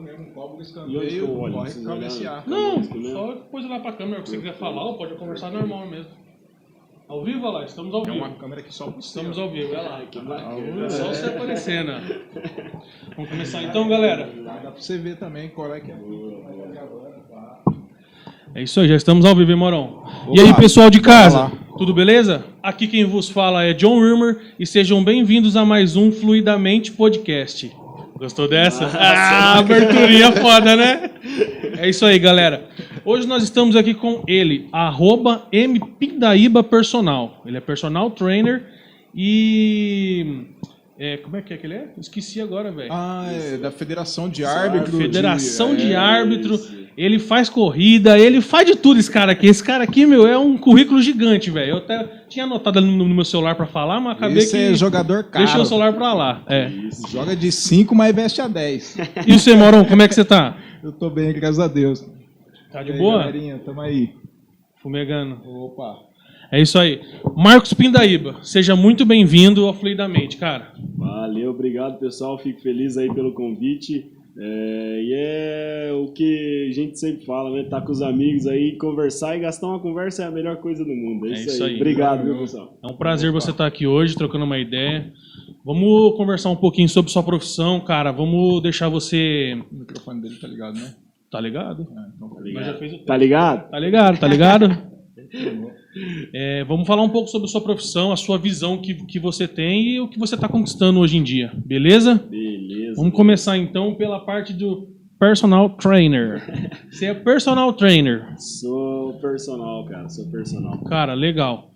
mesmo, cobra o E escanteio, eu olho? corre pra cabecear. Não, só coisa lá pra câmera, o que você quiser falar, ou pode conversar normal mesmo. Ao vivo, olha lá, estamos ao É vivo. uma câmera que só. Estamos ao vivo, olha lá. Que É só você aparecendo. Vamos começar então, galera. Dá pra você ver também qual é que é. É isso aí, já estamos ao vivo, hein, Morão? E aí, pessoal de casa, tudo beleza? Aqui quem vos fala é John Rimmer e sejam bem-vindos a mais um Fluidamente Podcast. Gostou dessa? Ah, aberturinha foda, né? É isso aí, galera. Hoje nós estamos aqui com ele, arroba. Ele é personal trainer e... é, como é que é que ele é? Esqueci agora, velho. Ah, é da Federação de Árbitro. Federação de é, Árbitro, isso. ele faz corrida, ele faz de tudo esse cara aqui. Esse cara aqui, meu, é um currículo gigante, velho. Eu até tinha anotado ali no, no meu celular pra falar, mas acabei Esse que é jogador caro. deixei o celular pra lá. É. Isso. Joga de 5, mas veste a 10. E você, Morão, como é que você tá? Eu tô bem, graças a Deus. Tá E de aí, boa? galerinha, tamo aí. Fumegando. Opa. É isso aí. Marcos Pindaíba, seja muito bem-vindo ao Fluidamente, cara. Valeu, obrigado pessoal. Fico feliz aí pelo convite. É, e é o que a gente sempre fala, né? Tá com os amigos aí, conversar e gastar uma conversa é a melhor coisa do mundo. É, É isso, isso aí. aí. Obrigado, viu, pessoal? É um prazer você estar aqui hoje, trocando uma ideia. Vamos conversar um pouquinho sobre sua profissão, cara. Vamos deixar você. O microfone dele tá ligado, né? Tá ligado? Ah, então tá Mas já fez o Tá ligado? Tá ligado, tá ligado? É, vamos falar um pouco sobre a sua profissão, a sua visão que, que você tem e o que você está conquistando hoje em dia, beleza? Beleza. Vamos começar então pela parte do personal trainer. Você é personal trainer. Sou personal, cara. Sou personal. Cara, legal.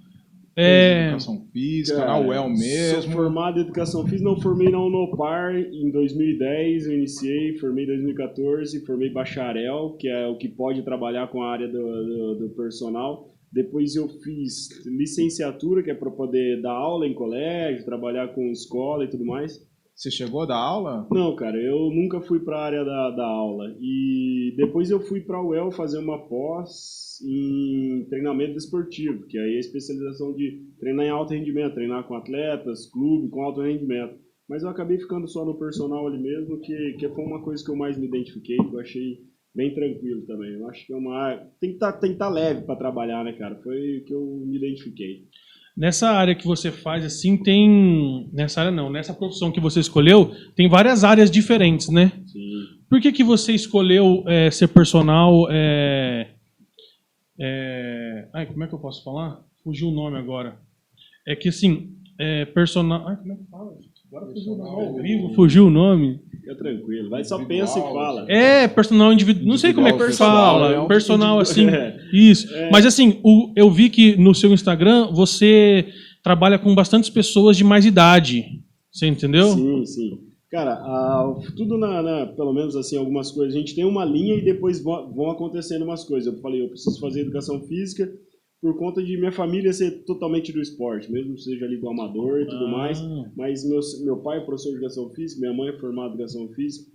É, Educação física, Cara, na UEL Sou mesmo. formado em educação física, não formei na Unopar em 2010, eu iniciei, formei em 2014, formei bacharel, que é o que pode trabalhar com a área do, do, do personal. Depois eu fiz licenciatura, que é para poder dar aula em colégio, trabalhar com escola e tudo mais. Você chegou da aula? Não, cara, eu nunca fui para a área da, da aula. E depois eu fui para a UEL fazer uma pós em treinamento esportivo, que aí é a especialização de treinar em alto rendimento, treinar com atletas, clube, com alto rendimento. Mas eu acabei ficando só no personal ali mesmo, que, que foi uma coisa que eu mais me identifiquei, que eu achei bem tranquilo também. Eu acho que é uma. Tem que tá, estar leve para trabalhar, né, cara? Foi o que eu me identifiquei. nessa área que você faz, assim, tem. Nessa área não, nessa profissão que você escolheu, tem várias áreas diferentes, né? Sim. Por que, que você escolheu é, ser personal? É, é, ai, como é que eu posso falar? Fugiu o nome agora. É que assim, é, personal. Ai, como é que fala? Agora fugiu o nome. Ao vivo fugiu o nome. Fica tranquilo. Vai, só Individual, pensa e fala. É, personal individual. Não sei como é que fala. personal, é um Personal, assim. É. Isso. Mas assim, o- eu vi que no seu Instagram você trabalha com bastantes pessoas de mais idade. Você entendeu? Sim, sim. Cara, a- tudo na, na- pelo menos assim, algumas coisas. A gente tem uma linha e depois vão, vão acontecendo umas coisas. Eu falei, eu preciso fazer educação física por conta de minha família ser totalmente do esporte, mesmo que seja ali do amador e tudo Ah. mais. Mas meu, meu pai é professor de educação física, minha mãe é formada em educação física.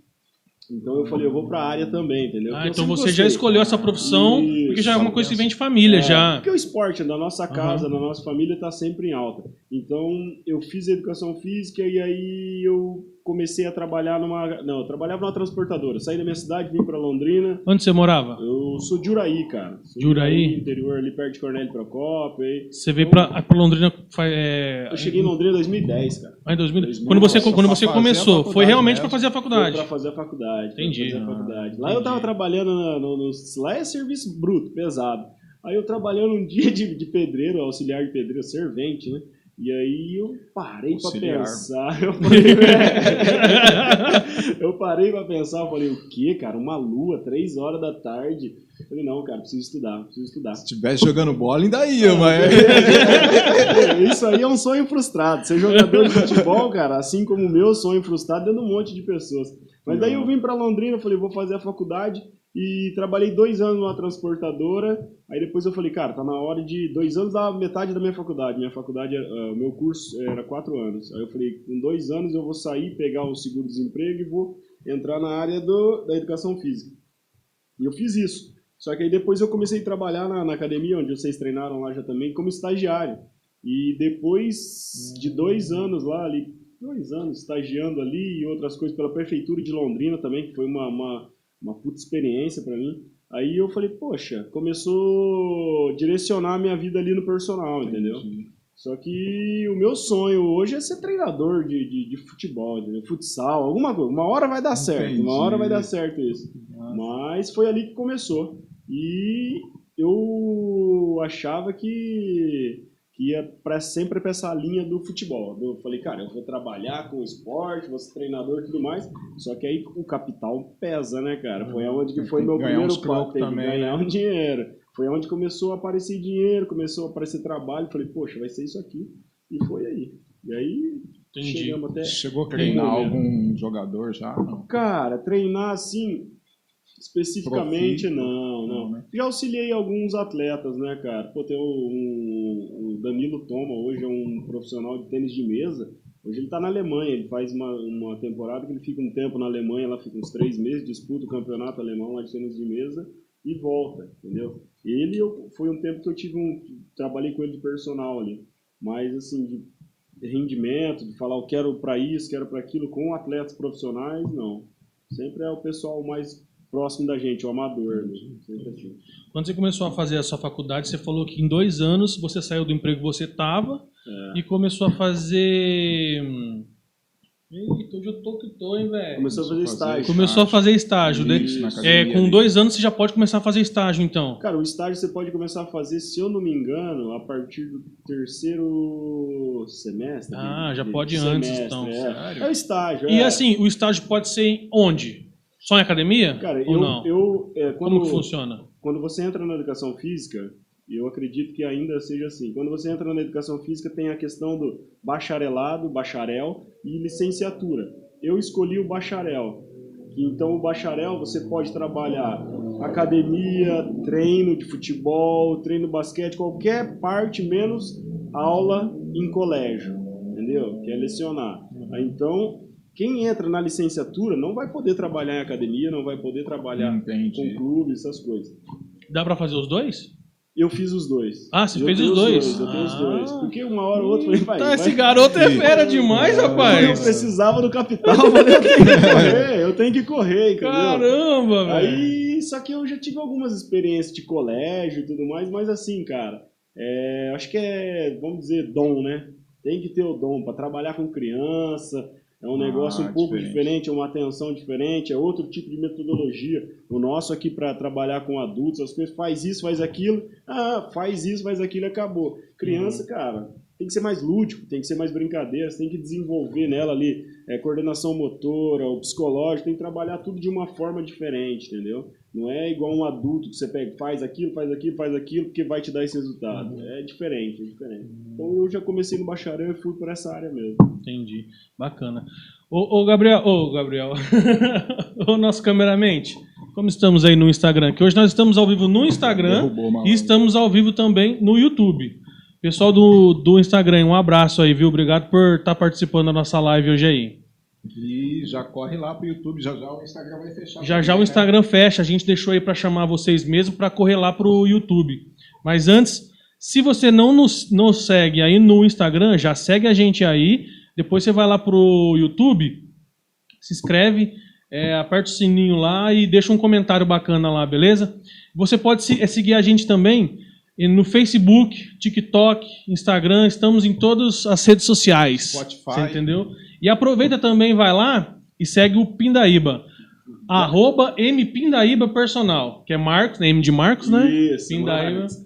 Então eu falei, eu vou pra área também, entendeu? Ah, então sempre você já gostei. escolheu essa profissão Isso, porque já é uma coisa que vem de família É, já. Porque o esporte na nossa casa, na nossa família, está sempre em alta. Então, eu fiz educação física e aí eu comecei a trabalhar numa... Não, eu trabalhava numa transportadora. Saí da minha cidade, vim para Londrina. Onde você morava? Eu sou de Uraí, cara. Sou de Juraí? Interior, ali perto de Cornélio Procópio. aí. Você veio pra, pra Londrina. É, Eu cheguei em Londrina em 2010, cara. Ah, em 2000. 2000. Quando você, quando pra você começou, foi realmente para fazer a faculdade. Para fazer a faculdade. pra Entendi. fazer a Ah, faculdade. Lá eu tava trabalhando na- no, no- Lá é serviço bruto, pesado. Aí eu trabalhando um dia de, de pedreiro, auxiliar de pedreiro, servente, né? E aí eu parei pra Auxiliar. pensar. Eu falei, eu parei pra pensar, eu falei, o quê, cara? Uma lua, três horas da tarde. Eu falei, não, cara, preciso estudar, preciso estudar. Se tivesse jogando bola, ainda ia, mas. Isso aí é um sonho frustrado. Ser jogador de futebol, cara, assim como o meu sonho frustrado, dentro de um monte de pessoas. Mas daí eu vim pra Londrina, falei, vou fazer a faculdade e trabalhei dois anos numa transportadora. Aí depois eu falei, cara, tá na hora de dois anos da metade da minha faculdade. Minha faculdade, eh, o meu curso era quatro anos. Aí eu falei, com dois anos eu vou sair, pegar o seguro-desemprego e vou entrar na área do, da educação física. E eu fiz isso. Só que aí depois eu comecei a trabalhar na, na academia, onde vocês treinaram lá já também, como estagiário. E depois de dois anos lá, ali, dois anos estagiando ali e outras coisas pela prefeitura de Londrina também, que foi uma, uma, uma puta experiência para mim. Aí eu falei, poxa, começou a direcionar a minha vida ali no personal, entendeu? Só que o meu sonho hoje é ser treinador de, de, de futebol, entendeu? futsal, alguma coisa. Uma hora vai dar certo, Entendi. uma hora vai dar certo isso. Mas foi ali que começou. E eu achava que, que ia pra, sempre para essa linha do futebol. Eu falei, cara, eu vou trabalhar com esporte, vou ser treinador e tudo mais. Só que aí o capital pesa, né, cara? Foi onde que foi meu Ganhar primeiro passo, tem que também, ganhar né? um dinheiro. Foi onde começou a aparecer dinheiro, começou a aparecer trabalho. Falei, poxa, vai ser isso aqui. E foi aí. E aí Entendi. chegamos até. Chegou a treinar algum jogador já? Não. Cara, treinar assim, especificamente, não, não. né? Já auxiliei alguns atletas, né, cara? Pô, tem o, um- o Danilo Toma, hoje é um profissional de tênis de mesa. Hoje ele tá na Alemanha, ele faz uma, uma temporada que ele fica um tempo na Alemanha, lá fica uns três meses, disputa o campeonato alemão lá de tênis de mesa e volta, entendeu? Ele eu, foi um tempo que eu tive um. Trabalhei com ele de personal ali. Mas assim, de rendimento, de falar eu quero para isso, quero para aquilo, com atletas profissionais, não. Sempre é o pessoal mais próximo da gente, o amador. Né? Quando você começou a fazer a sua faculdade, você falou que em dois anos você saiu do emprego que você estava É. e começou a fazer. hum, Eita, hoje eu tô que tô, hein, velho? Começou a fazer estágio. Começou a fazer estágio. né? É, com ali. dois anos você já pode começar a fazer estágio, então. Cara, o estágio você pode começar a fazer, se eu não me engano, a partir do terceiro semestre. Ah, de- já de pode antes, semestre, então. É, Sério? é o estágio. E é. assim, o estágio pode ser em onde? Só em academia? Cara, eu, não? eu é, quando, Como que funciona? quando você entra na educação física, eu acredito que ainda seja assim, quando você entra na educação física tem a questão do bacharelado, bacharel e licenciatura. Eu escolhi o bacharel. Então o bacharel você pode trabalhar academia, treino de futebol, treino de basquete, qualquer parte menos aula em colégio, entendeu? Que é lecionar. Então, quem entra na licenciatura não vai poder trabalhar em academia, não vai poder trabalhar Entendi. com clube, essas coisas. Dá pra fazer os dois? Eu fiz os dois. Ah, você Eu fez os dois? Eu tenho os Ah. dois. Porque uma hora ou outra eu falei, vai, Tá, vai. esse garoto é fera demais, Eu rapaz. precisava do capital, eu falei, eu tenho que correr, eu tenho que correr, entendeu? Caramba, velho. Aí, só que eu já tive algumas experiências de colégio e tudo mais, mas assim, cara, é, acho que é, vamos dizer, dom, né? Tem que ter o dom para trabalhar com criança. É um Ah, negócio um pouco diferente. diferente, é uma atenção diferente, é outro tipo de metodologia. O nosso aqui para trabalhar com adultos, as coisas faz isso, faz aquilo, ah, faz isso, faz aquilo e acabou. Criança, Uhum. cara, tem que ser mais lúdico, tem que ser mais brincadeira, tem que desenvolver nela ali é, coordenação motora, o psicológico, tem que trabalhar tudo de uma forma diferente, entendeu? Não é igual um adulto que você pega, faz aquilo, faz aquilo, faz aquilo, porque vai te dar esse resultado. Uhum. É diferente, é diferente. Então eu já comecei no bacharel e fui por essa área mesmo. Entendi. Bacana. Ô, ô Gabriel, ô Gabriel, ô nosso cameramente, como estamos aí no Instagram? Que hoje nós estamos ao vivo no Instagram e estamos ao vivo também no YouTube. Pessoal do, do Instagram, um abraço aí, viu? Obrigado por estar participando da nossa live hoje aí. E já corre lá pro YouTube, já já o Instagram vai fechar. Já já o né? Instagram fecha, a gente deixou aí para chamar vocês mesmo para correr lá pro YouTube. Mas antes, se você não nos, nos segue aí no Instagram, já segue a gente aí. Depois você vai lá pro YouTube, se inscreve, é, aperta o sininho lá e deixa um comentário bacana lá, beleza? Você pode é, seguir a gente também no Facebook, TikTok, Instagram, estamos em todas as redes sociais. Spotify. Você entendeu? E aproveita também, vai lá e segue o Pindaíba. Arroba M Pindaíba Personal, que é Marcos, né? M de Marcos, né? Isso, Pindaíba. Marcos.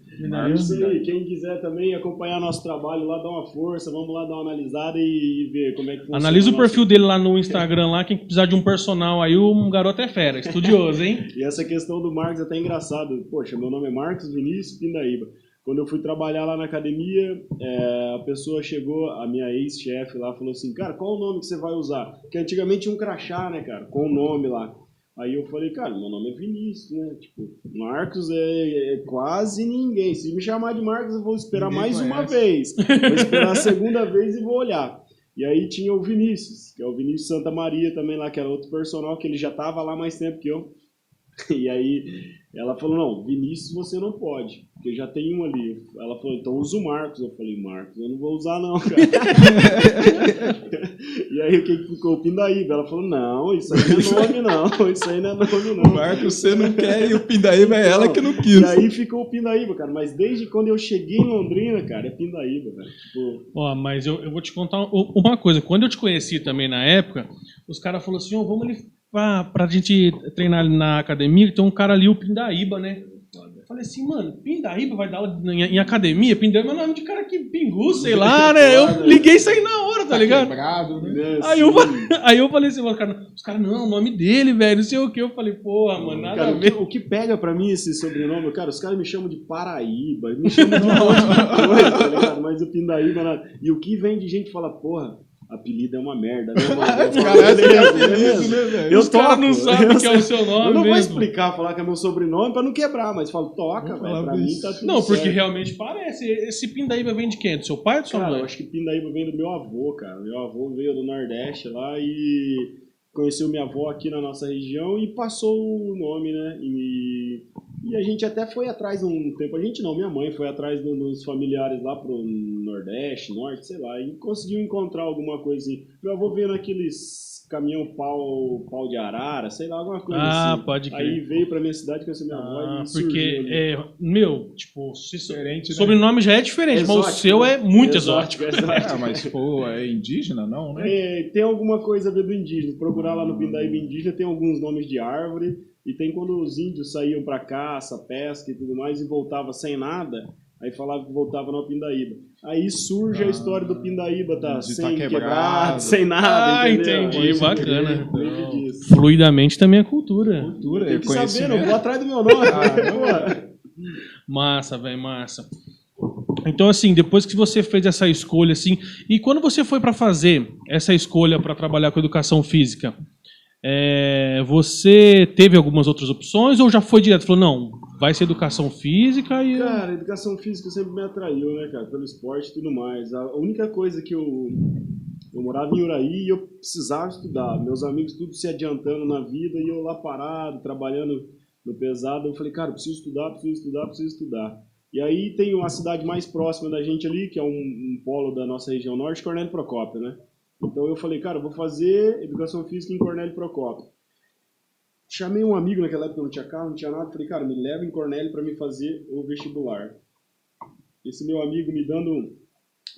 Pindaíba. Quem quiser também acompanhar nosso trabalho lá, dá uma força, vamos lá dar uma analisada e, ver como é que funciona. Analisa o nosso- perfil dele lá no Instagram, lá, quem precisar de um personal aí, o garoto é fera, estudioso, hein? E essa questão do Marcos é até engraçado. Poxa, meu nome é Marcos Vinícius Pindaíba. Quando eu fui trabalhar lá na academia, é, a pessoa chegou, a minha ex-chefe lá, falou assim, cara, qual o nome que você vai usar? Porque antigamente tinha um crachá, né, cara, com o nome lá. Aí eu falei, cara, meu nome é Vinícius, né? Tipo, Marcos é, é quase ninguém. Se me chamar de Marcos, eu vou esperar Ninguém mais uma conhece. vez. Vou esperar a segunda vez e vou olhar. E aí tinha o Vinícius, que é o Vinícius Santa Maria também lá, que era outro personal, que ele já tava lá mais tempo que eu. E aí ela falou, não, Vinícius você não pode, porque já tem um ali. Ela falou, então usa o Marcos. Eu falei, Marcos, eu não vou usar não, cara. e aí o que ficou? O Pindaíba. Ela falou, não, isso aí não é nome não, isso aí não é nome não. Marcos, você não quer e o Pindaíba é ela que não quis. E aí ficou o Pindaíba, cara. Mas desde quando eu cheguei em Londrina, cara, é Pindaíba, velho. Tipo, Ó, mas eu, eu vou te contar uma coisa. Quando eu te conheci também na época, os caras falaram assim, ó, vamos ali pra, pra gente treinar ali na academia, tem um cara ali, o Pindaíba, né? Eu falei assim, mano, Pindaíba vai dar aula em, em academia? Pindaíba é nome de cara que pingu, sei lá, né? Eu liguei isso aí na hora, tá ligado? Quebrado, né? né, Aí eu, aí eu falei assim, cara, os caras, não, o nome dele, velho, não sei o que. Eu falei, porra, mano, nada Cara, a o que, ver. o que pega pra mim esse sobrenome, cara, os caras me chamam de Paraíba, me chamam de um monte de coisa, tá ligado? Mas o Pindaíba, nada. E o que vem de gente que fala, porra, apelido é uma merda, né, mano? Eu Caralho, é beleza. né, velho? Eu Os caras toco, não sabem eu que é o seu nome Eu não vou mesmo. explicar, falar que é meu sobrenome pra não quebrar, mas falo, toca, velho, pra mim tá tudo Não, porque certo. realmente parece. Esse Pindaíba vem de quem? Do seu pai ou do sua Cara, eu mãe? acho que Pindaíba vem do meu avô, cara. Meu avô veio do Nordeste lá e conheceu minha avó aqui na nossa região e passou o nome, né? E, e a gente até foi atrás um tempo. A gente não, minha mãe foi atrás do- dos familiares lá pro Nordeste, Norte, sei lá, e conseguiu encontrar alguma coisa assim. Meu avô veio naqueles caminhão pau, pau de arara, sei lá, alguma coisa Ah, assim. pode crer. Aí veio pra minha cidade, conheceu minha avó Ah, e porque, é, meu, tipo, se so- Diferente, né? sobrenome já é diferente, mas o Exótico, seu é muito exótico. exótico. Ah, mas, pô, é indígena, não, né? É, tem alguma coisa a ver do indígena. Procurar lá no Pindaíba indígena tem alguns nomes de árvore. E tem quando os índios saíam pra caça, pesca e tudo mais e voltava sem nada, aí falava que voltava no Pindaíba. Aí surge a história do Pindaíba, tá? de sem tá quebrado, quebrado. sem nada. Ah, entendeu? entendi, bacana. Fluidamente também é cultura. Cultura, Tem que saber, não vou atrás do meu nome. Ah. Massa, velho, massa. Então, assim, depois que você fez essa escolha, assim, e quando você foi pra fazer essa escolha pra trabalhar com educação física, é, você teve algumas outras opções ou já foi direto? Falou, não, vai ser educação física e. Cara, educação física sempre me atraiu, né, cara? Pelo esporte e tudo mais. A única coisa que eu. Eu morava em Uraí e eu precisava estudar. Meus amigos tudo se adiantando na vida e eu lá parado, trabalhando no pesado. Eu falei, cara, preciso estudar, preciso estudar, preciso estudar. E aí tem uma cidade mais próxima da gente ali, que é um, um polo da nossa região norte, Cornélio Procópio, né? Então eu falei, cara, eu vou fazer educação física em Cornélio Procópio. Chamei um amigo naquela época, não tinha carro, não tinha nada. Falei, cara, me leva em Cornélio para me fazer o vestibular. Esse meu amigo me dando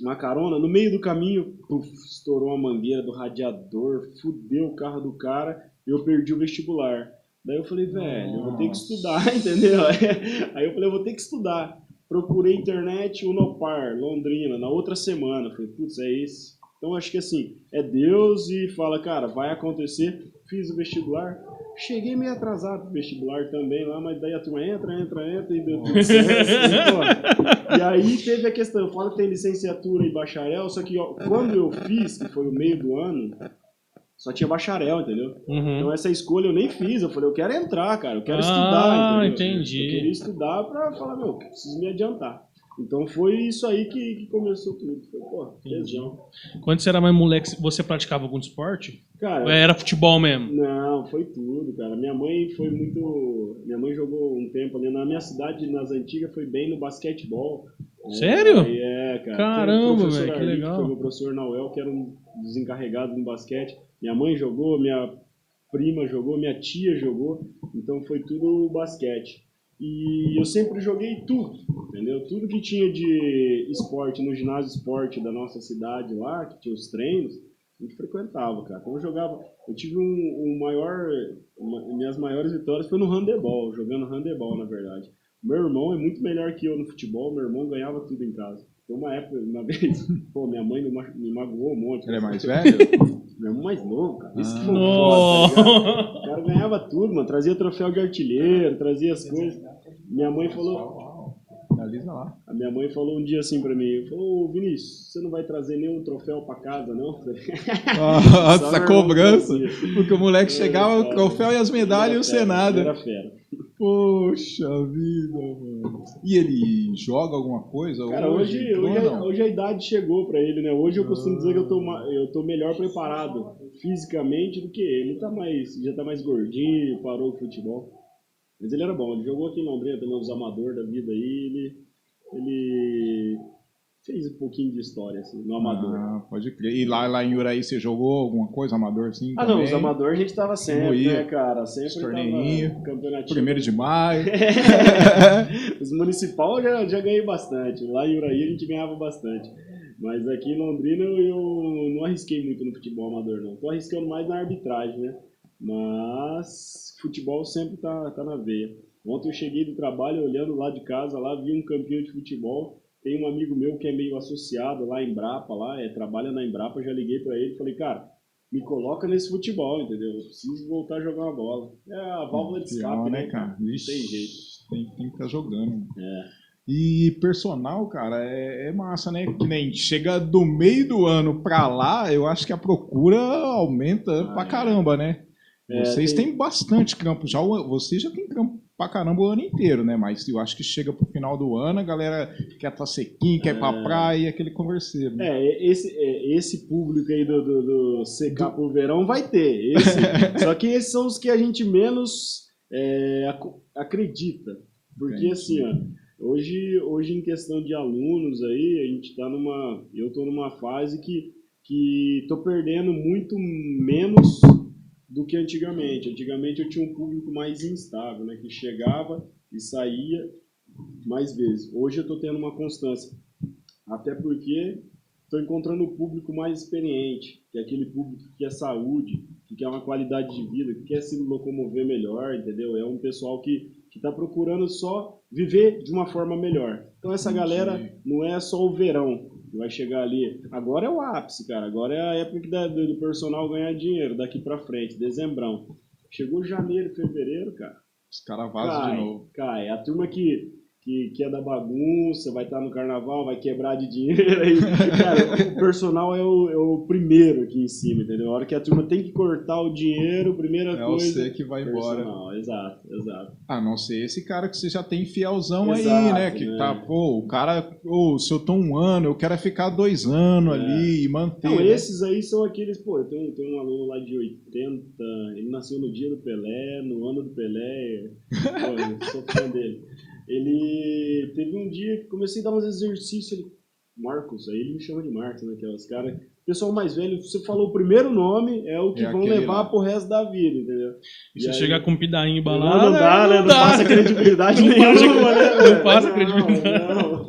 uma carona, no meio do caminho, puf, estourou a mangueira do radiador, fudeu o carro do cara, eu perdi o vestibular. Daí eu falei, velho, eu vou ter que estudar, entendeu? Aí eu falei, eu vou ter que estudar. Procurei internet, Unopar, Londrina, na outra semana. Falei, putz, é esse. Então acho que assim, é Deus e fala, cara, vai acontecer. Fiz o vestibular. Cheguei meio atrasado pro vestibular também lá, mas daí a turma entra, entra, entra e deu tudo certo. assim. E aí teve a questão, eu falo que tem licenciatura e bacharel, só que ó, quando eu fiz, que foi o meio do ano, só tinha bacharel, entendeu? Uhum. Então essa escolha eu nem fiz, eu falei, eu quero entrar, cara, eu quero Ah, estudar, entendeu? entendi. Eu queria estudar pra falar, meu, preciso me adiantar. Então foi isso aí que, que começou tudo. Foi, pô, tesão. Quando você era mais moleque, você praticava algum esporte? Cara, Ou era futebol mesmo? Não, foi tudo, cara. Minha mãe foi muito. Minha mãe jogou um tempo ali na minha cidade, nas antigas, foi bem no basquetebol. Sério? Aí É, cara. Caramba, velho, que legal. Foi meu professor Nauel, que era um dos encarregados no basquete. Minha mãe jogou, minha prima jogou, minha tia jogou. Então foi tudo basquete. E eu sempre joguei tudo, entendeu? Tudo que tinha de esporte no ginásio esporte da nossa cidade lá, que tinha os treinos, a gente frequentava, cara. Então eu jogava. Eu tive um, um maior. uma- minhas maiores vitórias foi no handebol, jogando handebol, na verdade. Meu irmão é muito melhor que eu no futebol, meu irmão ganhava tudo em casa. Tem uma época, uma vez, pô, minha mãe me ma- me magoou um monte. Ele é mais velho? Meu irmão mais novo, cara. Isso que Ah. foi foda, tá. O cara ganhava tudo, mano. Trazia troféu de artilheiro, trazia as coisas. Minha mãe falou. A minha mãe falou um dia assim pra mim, falou, ô Vinícius, você não vai trazer nenhum troféu pra casa, não? Nossa, cobrança. trazia. Porque o moleque chegava, o troféu e as medalhas e o Senado. Era fera. Poxa vida, mano. E ele joga alguma coisa? Cara, hoje, ou hoje, a, hoje a idade chegou pra ele, né? Hoje eu costumo dizer que eu tô, ma- eu tô melhor preparado fisicamente do que ele. Ele tá mais, já tá mais gordinho, parou o futebol. Mas ele era bom, ele jogou aqui em Londrina também, os amadores da vida aí, ele, ele fez um pouquinho de história, assim, no amador. Ah, pode crer. E lá, lá em Uraí você jogou alguma coisa amador assim? Ah, não, também? os amadores a gente tava sempre, Ia. né, cara? Sempre campeonatinho. Primeiro de maio. Os municipal eu já, já ganhei bastante. Lá em Uraí a gente ganhava bastante. Mas aqui em Londrina eu, eu não arrisquei muito no futebol amador, não. Tô arriscando mais na arbitragem, né? Mas futebol sempre tá, tá na veia. Ontem eu cheguei do trabalho, olhando lá de casa, lá vi um campinho de futebol. Tem um amigo meu que é meio associado lá em Embrapa, lá, é, trabalha na Embrapa, já liguei pra ele e falei, cara, me coloca nesse futebol, entendeu? Eu preciso voltar a jogar uma bola. É a válvula de escape, né, né, cara? Vixe, Tem jeito. Tem, tem que estar jogando. É. E personal, cara, é, é massa, né? Que nem chega do meio do ano pra lá, eu acho que a procura aumenta Ah, pra é. caramba, né? É, Vocês tem- têm bastante campo. Já vocês já tem campo pra caramba o ano inteiro, né? Mas eu acho que chega pro final do ano, a galera quer estar sequinho, quer ir pra É. praia e aquele converseiro. Né? É, esse, é, esse público aí do, do, do secar pro verão vai ter. Esse- só que esses são os que a gente menos é, ac- acredita. Porque Entendi. assim, ó, hoje, hoje em questão de alunos aí, a gente tá numa. Eu tô numa fase que, que tô perdendo muito menos do que antigamente. Antigamente eu tinha um público mais instável, né? Que chegava e saía mais vezes. Hoje eu tô tendo uma constância. Até porque estou encontrando o público mais experiente, que é aquele público que quer saúde, que quer uma qualidade de vida, que quer se locomover melhor, entendeu? É um pessoal que está procurando só viver de uma forma melhor. Então essa galera não é só o verão que vai chegar ali. Agora é o ápice, cara. Agora é a época que dá- do personal ganhar dinheiro, daqui para frente, dezembrão. Chegou janeiro, fevereiro, cara. Os caras vazam de novo. cai. A turma que, que, que é da bagunça, vai estar no carnaval, vai quebrar de dinheiro. Aí, cara, o personal é o, é o primeiro aqui em cima, entendeu? A hora que a turma tem que cortar o dinheiro, primeira É coisa. você que vai embora. personal. Exato, exato. A não ser esse cara que você já tem fielzão aí, Exato, né? Que né? tá, pô, o cara, ô, se eu tô um ano, eu quero é ficar dois anos É. ali e manter. Não, né? esses aí são aqueles, pô, eu tenho, tenho um aluno lá de 80, ele nasceu no dia do Pelé, no ano do Pelé, pô, eu sou fã dele. Ele teve um dia que comecei a dar uns exercícios, ele, Marcos, aí ele me chama de Marcos, né, que é os caras, pessoal mais velho, você falou o primeiro nome, é o que É vão aquele levar lá. pro resto da vida, entendeu? E se aí- chegar com um pidainho Não, embalado. não dá, né? Não, dá, passa né? credibilidade Não nenhuma, passa- né? não passa Não, credibilidade. não.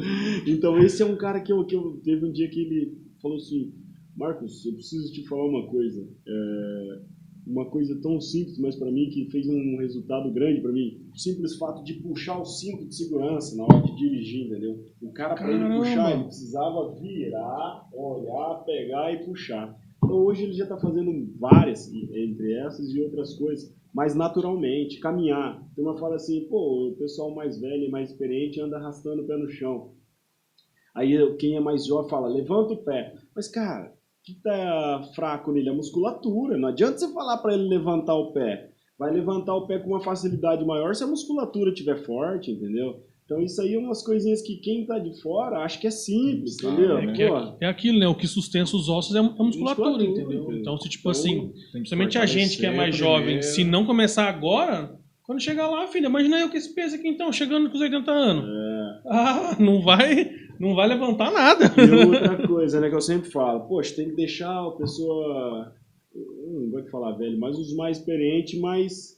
Então esse é um cara que eu, que eu teve um dia que ele falou assim, Marcos, eu preciso te falar uma coisa. É, uma coisa tão simples, mas para mim que fez um resultado grande para mim. O simples fato de puxar o cinto de segurança na hora de dirigir, entendeu? O cara para ele puxar, ele precisava virar, olhar, pegar e puxar. Então hoje ele já está fazendo várias, entre essas e outras coisas, mas naturalmente, caminhar. Tem uma fala assim, pô, o pessoal mais velho e mais experiente anda arrastando o pé no chão. Aí quem é mais jovem fala, levanta o pé. Mas, cara, que tá fraco nele? A musculatura. Não adianta você falar para ele levantar o pé. Vai levantar o pé com uma facilidade maior se a musculatura estiver forte, entendeu? Então isso aí é umas coisinhas que quem tá de fora acha que é simples, Claro, entendeu? né? Que é, é aquilo, né? O que sustenta os ossos é a musculatura, Musculatura, entendeu? entendeu? Então, se tipo Então, assim, que principalmente a gente que é mais fortalecer jovem, primeiro. se não começar agora, quando chegar lá, filha, imagina eu com esse peso aqui então, chegando com os 80 anos. é. Ah, não vai, não vai levantar nada. E outra coisa, né, que eu sempre falo, poxa, tem que deixar a pessoa, não vou te falar velho, mas os mais experientes, mas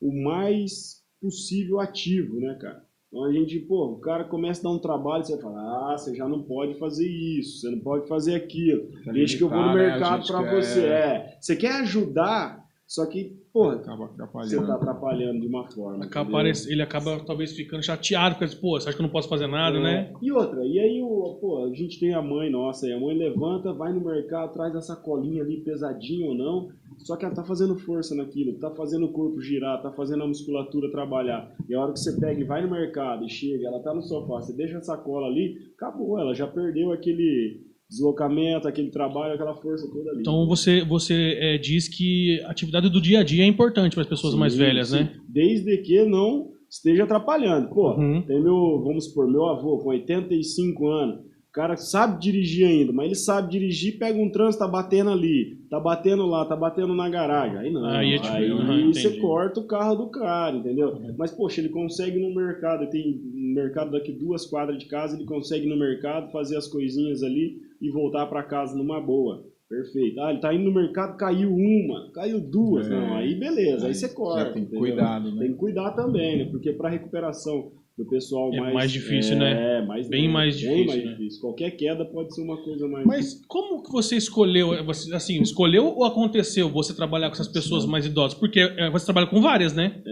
o mais possível ativo, né, cara? Então a gente, pô, o cara começa a dar um trabalho, você fala, ah, você já não pode fazer isso, você não pode fazer aquilo, Quer deixa que eu vou no né? Mercado pra quer- você. É, você quer ajudar, só que, porra, Acaba você atrapalhando. tá atrapalhando de uma forma. Acaba ele acaba talvez ficando chateado, porque, pô, você acha que eu não posso fazer nada, É. né? E outra, e aí o, pô, a gente tem a mãe nossa, e a mãe levanta, vai no mercado, traz essa colinha ali, pesadinha ou não, só que ela tá fazendo força naquilo, tá fazendo o corpo girar, tá fazendo a musculatura trabalhar. E a hora que você pega e vai no mercado e chega, ela tá no sofá, você deixa a sacola ali, acabou, ela já perdeu aquele deslocamento, aquele trabalho, aquela força toda ali. Então você, você é, diz que a atividade do dia a dia é importante para as pessoas Sim, mais velhas, sim. né? Desde que não esteja atrapalhando. Pô, Uhum. tem meu, vamos supor, meu avô com 85 anos. O cara sabe dirigir ainda, mas ele sabe dirigir, pega um trânsito, tá batendo ali, tá batendo lá, tá batendo na garagem. Aí não. Aí Aí, é tipo, aham, você entendi. corta o carro do cara, entendeu? Mas, poxa, ele consegue no mercado, tem um mercado daqui duas quadras de casa, ele consegue no mercado fazer as coisinhas ali e voltar para casa numa boa. Perfeito. Ah, ele tá indo no mercado, caiu uma, caiu duas. É. Não, aí beleza, aí, você corta. Tem que entendeu? cuidado, né? Tem que cuidar também, né? Porque para recuperação do pessoal É mais... mais difícil, é, né? É, mais Bem mais bem difícil, mais né? difícil. Qualquer queda pode ser uma coisa mais... Mas como que você escolheu, você, assim, escolheu ou aconteceu você trabalhar com essas pessoas mais idosas? Porque é, você trabalha com várias, né?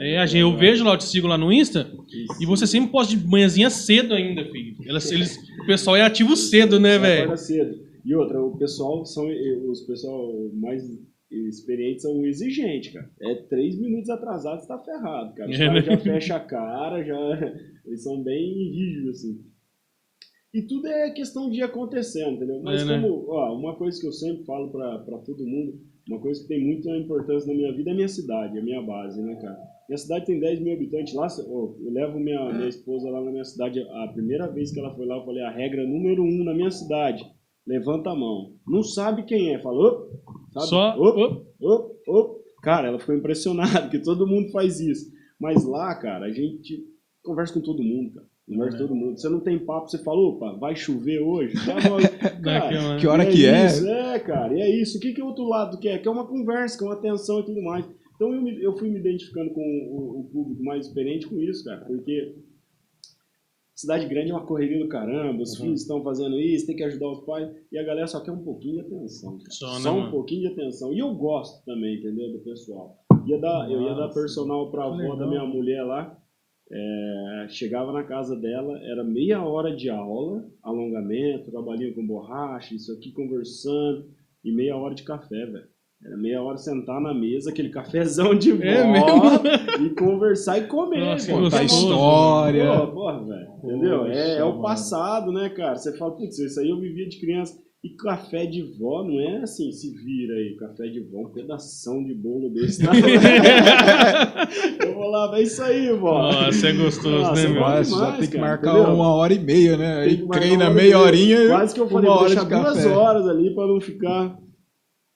É, a gente, eu vejo lá, eu te sigo lá no Insta, Isso. e você sempre posta de manhãzinha cedo ainda, filho. Elas, eles, o pessoal é ativo cedo, né, velho? cedo. E outra, o pessoal são os pessoal mais experientes são exigentes, cara. É três minutos atrasado, você tá ferrado, cara. Os caras né? já fecham a cara, já eles são bem rígidos assim. E tudo é questão de ir acontecendo, entendeu? Mas É, né? como, ó, uma coisa que eu sempre falo pra pra todo mundo, uma coisa que tem muita importância na minha vida é a minha cidade, a minha base, né, cara? Minha cidade tem 10 mil habitantes lá. eu levo minha, minha esposa lá na minha cidade. A primeira vez que ela foi lá, eu falei: a regra número um na minha cidade: levanta a mão. Não sabe quem é. Falou? Sabe? Só. Op, op, op. Cara, ela ficou impressionada, porque todo mundo faz isso. Mas lá, cara, a gente conversa com todo mundo, cara. Conversa É. com todo mundo. Você não tem papo, você fala, opa, vai chover hoje? Cara, Que hora e que é? Isso, é, cara, e é isso. O que, que o outro lado quer? Quer uma conversa, quer uma atenção e tudo mais. Então eu, me- eu fui me identificando com o, o público mais experiente com isso, cara, porque cidade grande é uma correria do caramba, os Uhum. filhos estão fazendo isso, tem que ajudar os pais, e a galera só quer um pouquinho de atenção, cara. Só, né, Só um mano? pouquinho de atenção. E eu gosto também, entendeu, do pessoal. Ia dar, eu ia dar Nossa, personal pra avó legal. da minha mulher lá, é, chegava na casa dela, era meia hora de aula, alongamento, trabalhinho com borracha, isso aqui conversando, e meia hora de café, velho. Era meia hora sentar na mesa, aquele cafezão de vó, É mesmo? e conversar e comer. Nossa, pô. Contar gostoso, história. Pô, porra, velho. Entendeu? É, é o passado, né, cara? Você fala, putz, isso aí eu vivia de criança. E café de vó não é assim, se vira aí. Café de vó, um pedação de bolo desse. Tá? eu vou lá, é isso aí, vó. Nossa, é gostoso, Nossa, né, é meu? demais, tem que cara, marcar entendeu? uma hora e meia, né? Aí treina meia e horinha. Quase que eu falei, uma vou hora deixar de duas horas ali pra não ficar.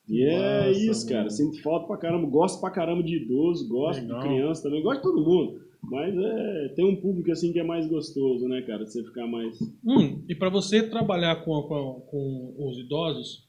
E é Nossa, isso, cara. mano. Sinto falta pra caramba. Gosto pra caramba de idoso, gosto Legal. de criança também, gosto de todo mundo. Mas é, tem um público assim que é mais gostoso, né, cara? Você ficar mais. Hum, e para você trabalhar com, com, com os idosos,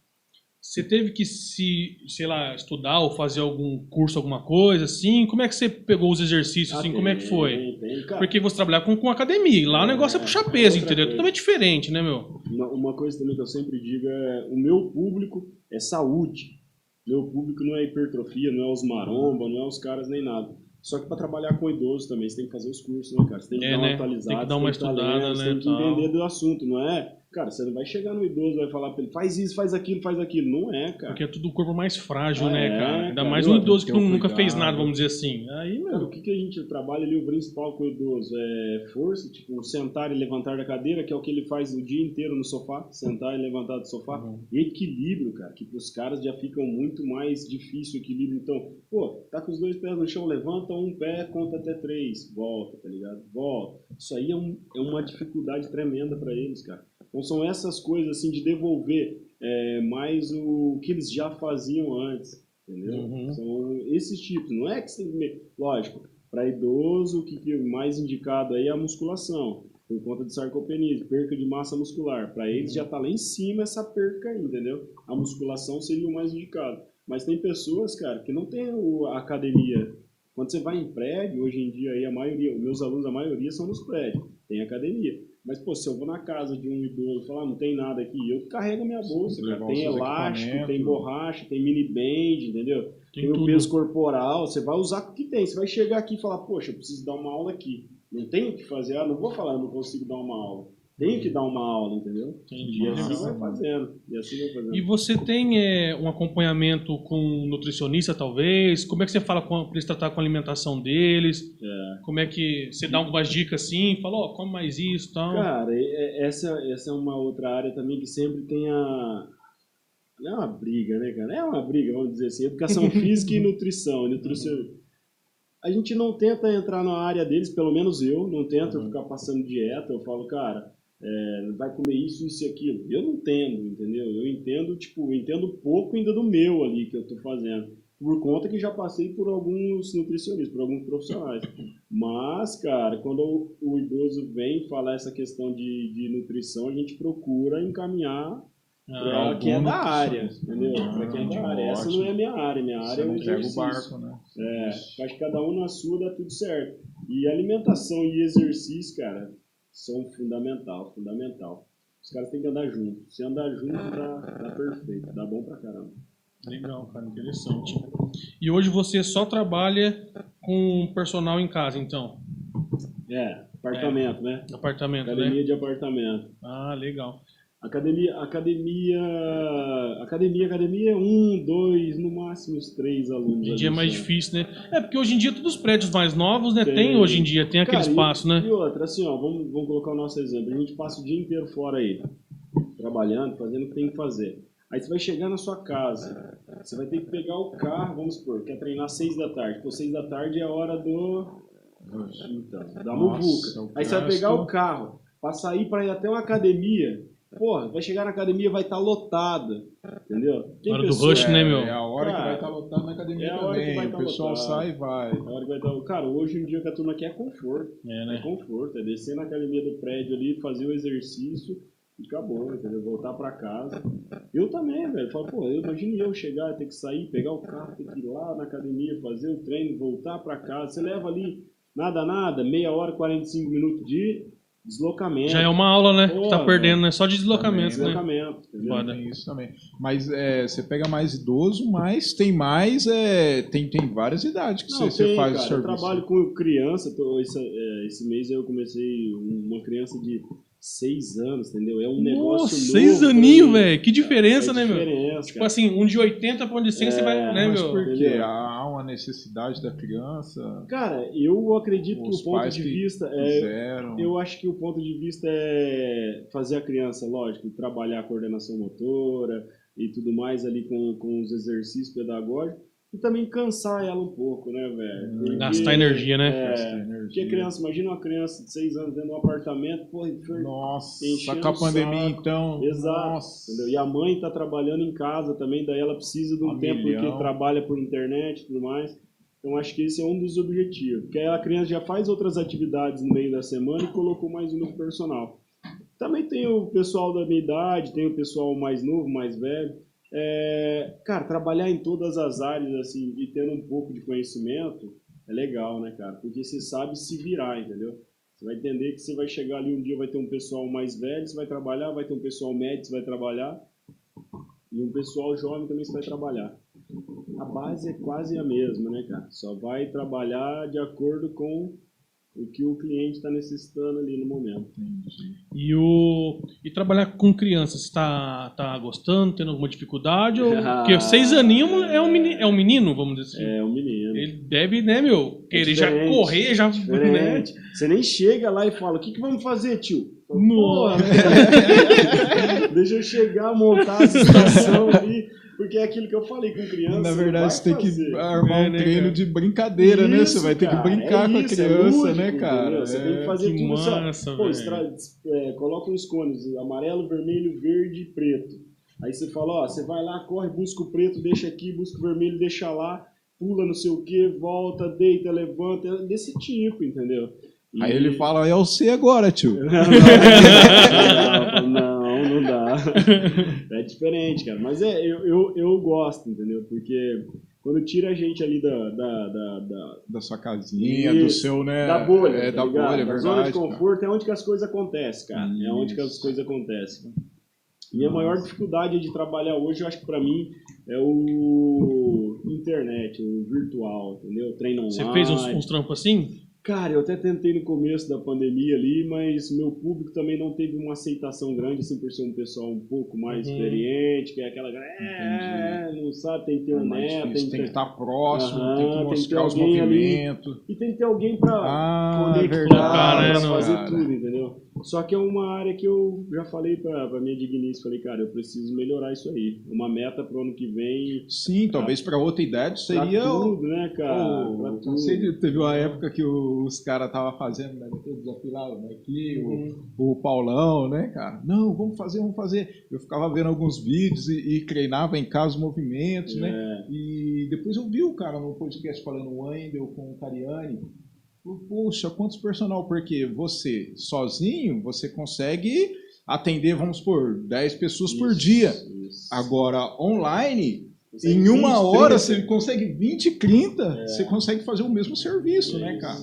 você teve que se, sei lá, estudar ou fazer algum curso, alguma coisa assim? Como é que você pegou os exercícios, assim? Ah, Como é que tem, foi? cara. Porque você trabalhar com, com academia, lá o negócio é É, puxar é peso, outra entendeu? coisa. Totalmente diferente, né, meu? Uma, uma coisa também que eu sempre digo é: o meu público é saúde. Meu público não é hipertrofia, não é os maromba, não é os caras nem nada. Só que para trabalhar com idosos também, você tem que fazer os cursos, né, cara? Você tem que É, dar uma né? atualizada, Tem que dar uma você que estudada, você né, tem que entender do assunto, não é? Cara, você não vai chegar no idoso e vai falar pra ele, faz isso, faz aquilo, faz aquilo. Não é, cara. Porque é tudo o corpo mais frágil, Ah, né, é, cara? Ainda cara, mais um idoso que nunca fez nada, vamos dizer assim. Aí, Cara, meu. o que, que a gente trabalha ali, o principal com o idoso é força, tipo, sentar e levantar da cadeira, que é o que ele faz o dia inteiro no sofá, sentar e levantar do sofá. Uhum. E equilíbrio, cara, que pros caras já ficam muito mais difícil o equilíbrio. Então, pô, tá com os dois pés no chão, levanta um pé, conta até três, volta, tá ligado? Volta. Isso aí é, um- é uma dificuldade tremenda pra eles, cara. Então são essas coisas, assim, de devolver é, mais o que eles já faziam antes, entendeu? Uhum. São esses tipos. Não é que você tem que... me- Lógico, para idoso, o que, que é mais indicado aí é a musculação, por conta de sarcopenia, perca de massa muscular. Para eles já tá lá em cima essa perca aí, entendeu? A musculação seria o mais indicado. Mas tem pessoas, cara, que não tem o- a academia. Quando você vai em prédio, hoje em dia aí a maioria, os meus alunos, a maioria são nos prédios, tem academia. Mas, pô, se eu vou na casa de um idoso e falar, ah, não tem nada aqui, eu carrego a minha bolsa, cara. Tem elástico, tem equipamentos. borracha, tem mini band, entendeu? Tem Tem o peso corporal, você vai usar o que tem. Você vai chegar aqui e falar, poxa, eu preciso dar uma aula aqui. Não tenho o que fazer, ah, não vou falar, eu não consigo dar uma aula. Tenho que dar uma aula, entendeu? Entendi. E assim vai fazendo. E assim vai fazendo. E você tem é, um acompanhamento com um nutricionista, talvez? Como é que você fala para eles tratar com a alimentação deles? É. Como é que você dá algumas dicas assim? Fala, ó, come mais isso e tal. Cara, e- essa, essa é uma outra área também que sempre tem a. Não é uma briga, né, cara? É uma briga, vamos dizer assim. Educação física e nutrição. nutrição. A gente não tenta entrar na área deles, pelo menos eu, não tento Uhum. ficar passando dieta. Eu falo, cara, é, vai comer isso, isso e aquilo. Eu não entendo, entendeu? Eu entendo, tipo, eu entendo pouco ainda do meu ali que eu tô fazendo. Por conta que já passei por alguns nutricionistas, por alguns profissionais. Mas, cara, quando o, o idoso vem falar essa questão de, de nutrição, a gente procura encaminhar Ah, para quem é da área, entendeu? Para quem é da Ah, área. Essa não é minha área, minha área é o exercício. barco, né? É, acho que cada um na sua dá tudo certo. E alimentação e exercício, cara, são fundamental, fundamental. Os caras têm que andar junto. Se andar junto, dá, dá perfeito, dá bom pra caramba. Legal, cara, interessante. E hoje você só trabalha com personal em casa, então? É, apartamento, né? Apartamento, né? Academia de apartamento. Ah, legal. Academia, academia, academia, academia, um, dois, no máximo os três alunos. Hoje em dia é mais só. difícil, né? É porque hoje em dia todos os prédios mais novos, né? Tem, Tem. hoje em dia, tem aquele Cara, espaço, e, né? E outra, assim, ó, vamos, vamos colocar o nosso exemplo. A gente passa o dia inteiro fora aí, trabalhando, fazendo o que tem que fazer. Aí você vai chegar na sua casa, você vai ter que pegar o carro, vamos supor, quer treinar às seis da tarde. Pô, seis da tarde é a hora do. Então, da Nossa, muvuca. o Aí você vai pegar o carro, pra sair pra ir até uma academia. Porra, vai chegar na academia, vai estar lotada. Entendeu? Tem Hora do pessoa- rush, né, meu? É a hora que Cara, vai estar lotado na academia é a hora que também. vai o tá pessoal lotado. sai e vai. A hora que vai estar. Cara, hoje em dia o que a turma quer é conforto. É, É né? conforto, é descer na academia do prédio ali, fazer o exercício e acabou, entendeu? Voltar pra casa. Eu também, velho. Falo, pô, eu imagine eu chegar, ter que sair, pegar o carro, ter que ir lá na academia, fazer o treino, voltar pra casa. Você leva ali, nada, nada, meia hora, 45 minutos de deslocamento. Já é uma aula, né? Pô, tá perdendo, velho. né? Só de deslocamento, né? deslocamento, entendeu? Foda. Tem isso também. Mas é, você pega mais idoso, mas tem mais. É, tem, tem várias idades que Não, você, você tem, faz o cara, eu serviço. trabalho com criança, tô- esse, é, esse mês eu comecei uma criança de seis anos, entendeu? É um negócio Nossa, novo seis aninhos, velho. Que diferença, É né, meu? diferença, Tipo cara. assim, um de 80 pra um de 100, você É, vai, né, Mas meu? por quê? Entendeu? Há uma necessidade da criança? Cara, eu acredito que o ponto pais de que vista é. Fizeram. Eu acho que o ponto de vista é fazer a criança, lógico, trabalhar a coordenação motora e tudo mais ali com, com os exercícios pedagógicos e também cansar ela um pouco, né, velho? Porque- Gastar energia, né? É, Gastar energia. porque a criança, imagina uma criança de 6 anos dentro de um apartamento, pô, Nossa, enchendo com a pandemia, saco. então. Exato. Nossa. Entendeu? E a mãe tá trabalhando em casa também, daí ela precisa de um Um tempo milhão. porque trabalha por internet e tudo mais. Então acho que esse é um dos objetivos. Porque aí a criança já faz outras atividades no meio da semana e colocou mais uma de personal. Também tem o pessoal da minha idade, tem o pessoal mais novo, mais velho. É, cara, trabalhar em todas as áreas assim e tendo um pouco de conhecimento é legal, né, cara? Porque você sabe se virar, entendeu? Você vai entender que você vai chegar ali um dia, vai ter um pessoal mais velho, você vai trabalhar, vai ter um pessoal médio, você vai trabalhar, e um pessoal jovem também você vai trabalhar. A base é quase a mesma, né, cara? Só vai trabalhar de acordo com o que o cliente está necessitando ali no momento. E, o... e trabalhar com crianças, você tá, gostando, tendo alguma dificuldade? Ou... Porque seis aninhos é um, menino, é um menino, vamos dizer assim. É um menino. Ele deve, né, meu, querer já diferente, correr, já. Né? Você nem chega lá e fala, o que, que vamos fazer, tio? Nossa. "Pô, Deixa eu chegar, montar a estação ali, porque é aquilo que eu falei com criança. Na verdade, você tem que fazer. armar É, um né, treino cara? de brincadeira, né? Você Isso, vai ter que cara, brincar é com a isso, é criança, lúdico, né, cara? Você tem que É. fazer que tudo massa. Pô, extra- é, coloca uns cones, amarelo, vermelho, verde e preto. Aí você fala, ó, você vai lá, corre, busca o preto, deixa aqui, busca o vermelho, deixa lá, pula não sei o que, volta, deita, levanta, é desse tipo, entendeu? E- Aí ele fala, é o C agora, tio. não, não, não dá. É diferente, cara. Mas é, eu, eu, eu gosto, entendeu? Porque quando tira a gente ali da, da, da, da, Da sua casinha, do Isso, seu, né? da bolha, É, tá da ligado? bolha, é Da verdade. zona de cara. conforto é onde que as coisas acontecem, cara. É onde que as Isso. coisas acontecem. Minha maior dificuldade de trabalhar hoje, eu acho que pra mim, é o internet, o virtual, entendeu? Treino online. Você fez uns, uns trampos assim? Cara, eu até tentei no começo da pandemia ali, mas meu público também não teve uma aceitação grande, assim, por ser um pessoal um pouco mais Uhum. experiente, que é aquela galera, é, não sabe, tem que ter É um neto, difícil, tem que ter... estar próximo, Aham, tem que tem que mostrar os alguém ali. movimentos. E tem que ter alguém pra Ah, conectar, verdade, Colocar, né, pra fazer cara. tudo, entendeu? Só que é uma área que eu já falei pra, pra minha digníssima, falei, cara, eu preciso melhorar isso aí. Uma meta pro ano que vem. Sim, talvez para outra idade Pra seria. o- tudo, né, cara? o- pra não tudo. sei, teve uma época que o- os caras estavam fazendo, né? O desafio lá, o Marquinhos, Uhum. o, o Paulão, né, cara? Não, vamos fazer, vamos fazer. Eu ficava vendo alguns vídeos e, e treinava em casa os movimentos, né? É, E depois eu vi o cara no podcast falando o Wendel com o Cariani. Poxa, quantos personal? Porque você, sozinho, você consegue atender, vamos supor, 10 pessoas por isso, dia. isso. Agora, online, Consegue em uma 20, hora 30. você consegue 20, 30, você consegue fazer o mesmo serviço, né, cara?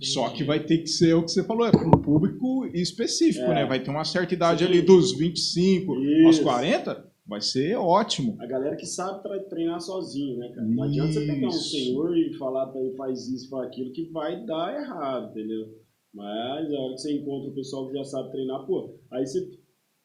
Só que vai ter que ser o que você falou, é para um público específico, É. né? Vai ter uma certa idade Sim. ali dos 25 aos Isso. 40, vai ser ótimo. A galera que sabe treinar sozinho, né, cara? Não adianta você pegar um Isso. senhor e falar pra ele faz isso, faz aquilo, que vai dar errado, entendeu? Mas a hora que você encontra o pessoal que já sabe treinar, pô, aí você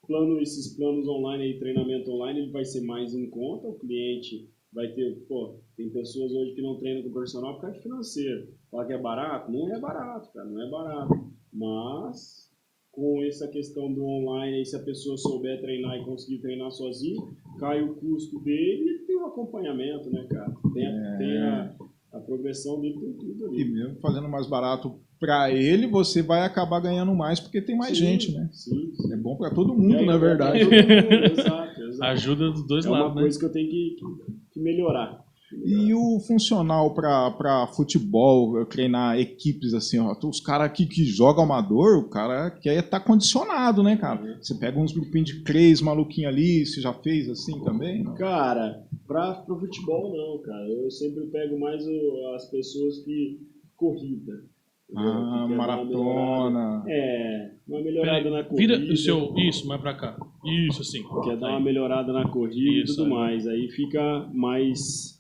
plano esses planos online aí, treinamento online, ele vai ser mais em conta, o cliente vai ter, pô, tem pessoas hoje que não treinam com personal por causa de financeiro. Fala que é barato? Não é barato, cara, não é barato. Mas com essa questão do online, aí, se a pessoa souber treinar e conseguir treinar sozinho, cai o custo dele e tem um acompanhamento, né, cara? Tem a, tem a, a progressão dele, tem tudo E ali. mesmo fazendo mais barato para ele, você vai acabar ganhando mais porque tem mais Sim, gente, né? Sim, sim. É bom para todo E mundo, aí, na é verdade. mundo, exato, exato. Ajuda dos dois É uma lados, né? coisa que eu tenho que, que, que melhorar. E o funcional para futebol, treinar equipes assim, ó, os caras aqui que jogam amador, o cara quer estar condicionado, né, cara? Você pega uns grupinhos de três maluquinhos ali, você já fez assim também? Não? Cara, pra, pro futebol não, cara. Eu sempre pego mais o- as pessoas que corrida. Ah, Que maratona. É, uma melhorada na corrida. vira o seu. Isso, mais pra cá. Isso, assim. Quer dar uma melhorada na corrida Isso, e tudo aí. mais. Aí fica mais,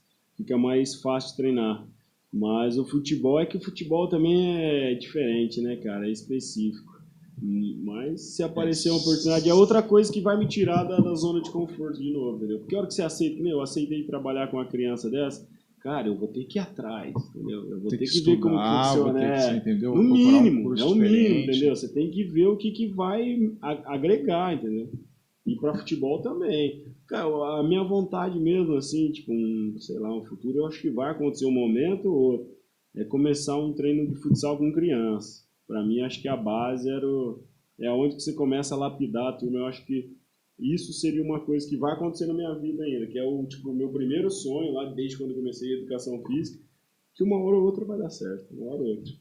fica mais fácil de treinar. Mas o futebol é que o futebol também é diferente, né, cara? É específico. Mas se aparecer uma oportunidade, é outra coisa que vai me tirar da, da zona de conforto de novo, entendeu? Porque a hora que você aceita, meu, eu aceitei trabalhar com uma criança dessa, cara, eu vou ter que ir atrás, entendeu? Eu vou ter, Tem que, ver como estudar, funciona. vou ter que, é. entendeu? No um mínimo, curso é o mínimo, entendeu? Você tem que ver o que, que vai agregar, entendeu? E para futebol também. Cara, a minha vontade mesmo, assim, tipo, um, sei lá, um futuro, eu acho que vai acontecer um momento ou é começar um treino de futsal com criança. Para mim, acho que a base era o, é onde que você começa a lapidar a turma. Eu acho que isso seria uma coisa que vai acontecer na minha vida ainda, que é o tipo meu primeiro sonho lá desde quando comecei a educação física, que uma hora ou outra vai dar certo, uma hora ou outra.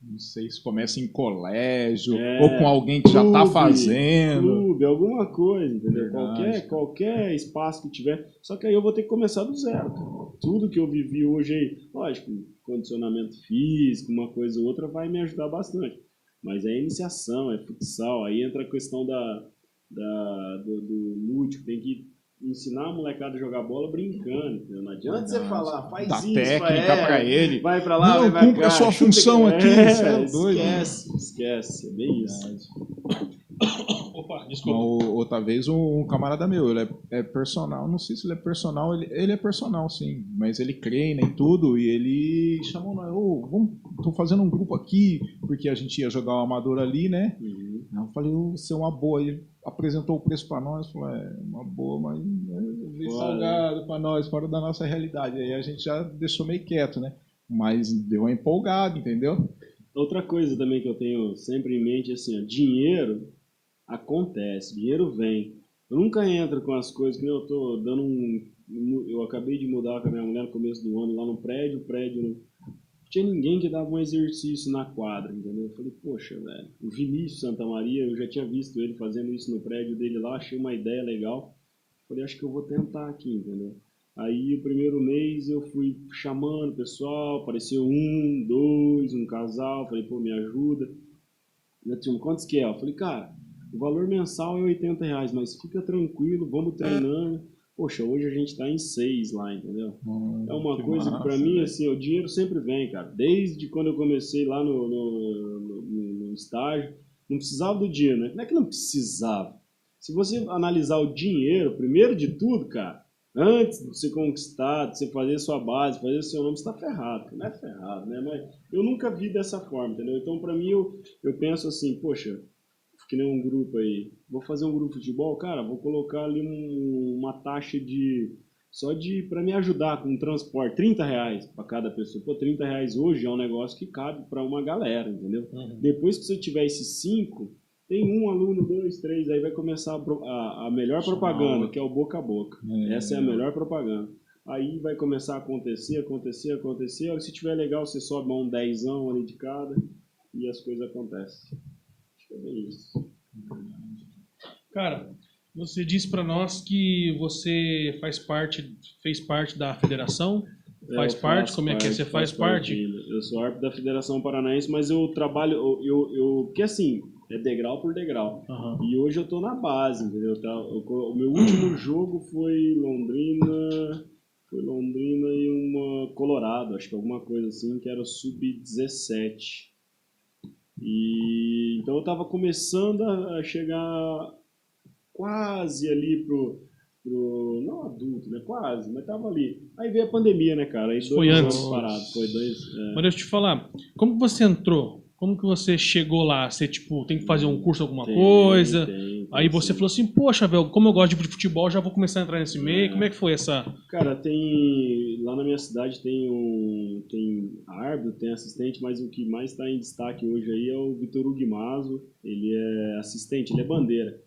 Não sei se começa em colégio É, ou com alguém que já tá clube, fazendo. Clube, alguma coisa, entendeu? Verdade. Qualquer, qualquer espaço que tiver. Só que aí eu vou ter que começar do zero. Tudo que eu vivi hoje aí, lógico, condicionamento físico, uma coisa ou outra vai me ajudar bastante. Mas é iniciação, é futsal, aí entra a questão da, da, do, do lúdico, tem que ensinar a molecada a jogar bola brincando, entendeu? Não adianta você falar, faz Dá isso, técnica é, pra ele. Vai pra lá, Não, vai pra cumpre cá. a sua função que- aqui, É, é doido. Esquece, esquece, é bem isso. Opa, Uma, desculpa. o- outra vez um, um camarada meu, ele é, é personal, não sei se ele é personal, ele, ele é personal sim, mas ele treina e tudo, e ele chamou nós, ô, vamos, tô fazendo um grupo aqui, porque a gente ia jogar o amador ali, né? Uhum. Aí Eu falei, ô, você é uma boa, ele apresentou o preço pra nós, falou, é, uma boa, mas é, veio Fora. salgado pra nós, fora da nossa realidade, aí a gente já deixou meio quieto, né? Mas deu uma empolgada, entendeu? Outra coisa também que eu tenho sempre em mente é assim, ó, dinheiro acontece, dinheiro vem. Eu nunca entro com as coisas que nem eu tô dando um. Eu acabei de mudar com a minha mulher no começo do ano lá no prédio, o prédio tinha ninguém que dava um exercício na quadra, entendeu? Eu falei, poxa, velho, o Vinícius Santa Maria, eu já tinha visto ele fazendo isso no prédio dele lá, achei uma ideia legal. Falei, acho que eu vou tentar aqui, entendeu? Aí o primeiro mês eu fui chamando o pessoal, apareceu um, dois, um casal, falei, pô, me ajuda. Minha turma, quantos que é? Eu falei, cara, o valor mensal é 80 reais, mas fica tranquilo, vamos treinando. Poxa, hoje a gente tá em seis lá, entendeu? É uma Que coisa que pra massa, mim, assim, o dinheiro sempre vem, cara. Desde quando eu comecei lá no, no, no- no estágio, não precisava do dinheiro, né? Não é que não precisava. Se você analisar o dinheiro, primeiro de tudo, cara, Antes de você conquistar, de você fazer sua base, fazer seu nome, você tá ferrado. Não é ferrado, né? Mas eu nunca vi dessa forma, entendeu? Então, pra mim, eu, eu penso assim, poxa, que nem um grupo aí, vou fazer um grupo de futebol, cara, vou colocar ali um- uma taxa de só de para me ajudar com o transporte, 30 reais para cada pessoa. Pô, 30 reais hoje é um negócio que cabe para uma galera, entendeu? Uhum. Depois que você tiver esses cinco, tem um aluno, dois, três, aí vai começar a, a- a melhor propaganda, que é o boca a boca. É. Essa é a melhor propaganda. Aí vai começar a acontecer, acontecer, acontecer. Aí, Se tiver legal, você sobe um dezão ali de cada e as coisas acontecem. Cara, você disse pra nós que você faz parte, fez parte da federação. Faz parte? Como é que? Você faz parte? ainda. Eu sou árbitro da Federação Paranaense, mas eu trabalho, eu, eu, eu porque assim, é degrau por degrau. Aham. E hoje eu tô na base, entendeu? Tá? O meu último jogo foi Londrina, foi Londrina e uma Colorado, acho que alguma coisa assim, que era o sub-17. E então eu tava começando a chegar quase ali pro, pro não adulto, né? Quase, mas tava ali. Aí veio a pandemia, né, cara? Aí foi anos antes. parado, foi dois. é. Mas deixa eu te falar, como você entrou? Como que você chegou lá? Você, tipo, tem que fazer um curso, alguma Tem, coisa? tem, tem, Aí você sim. falou assim, poxa, velho, como eu gosto de futebol, já vou começar a entrar nesse meio. É. Como é que foi essa... Cara, tem. Lá na minha cidade tem um. Tem árbitro, tem assistente, mas o que mais está em destaque hoje aí é o Vitor Ugmazo. Ele é assistente, ele é bandeira.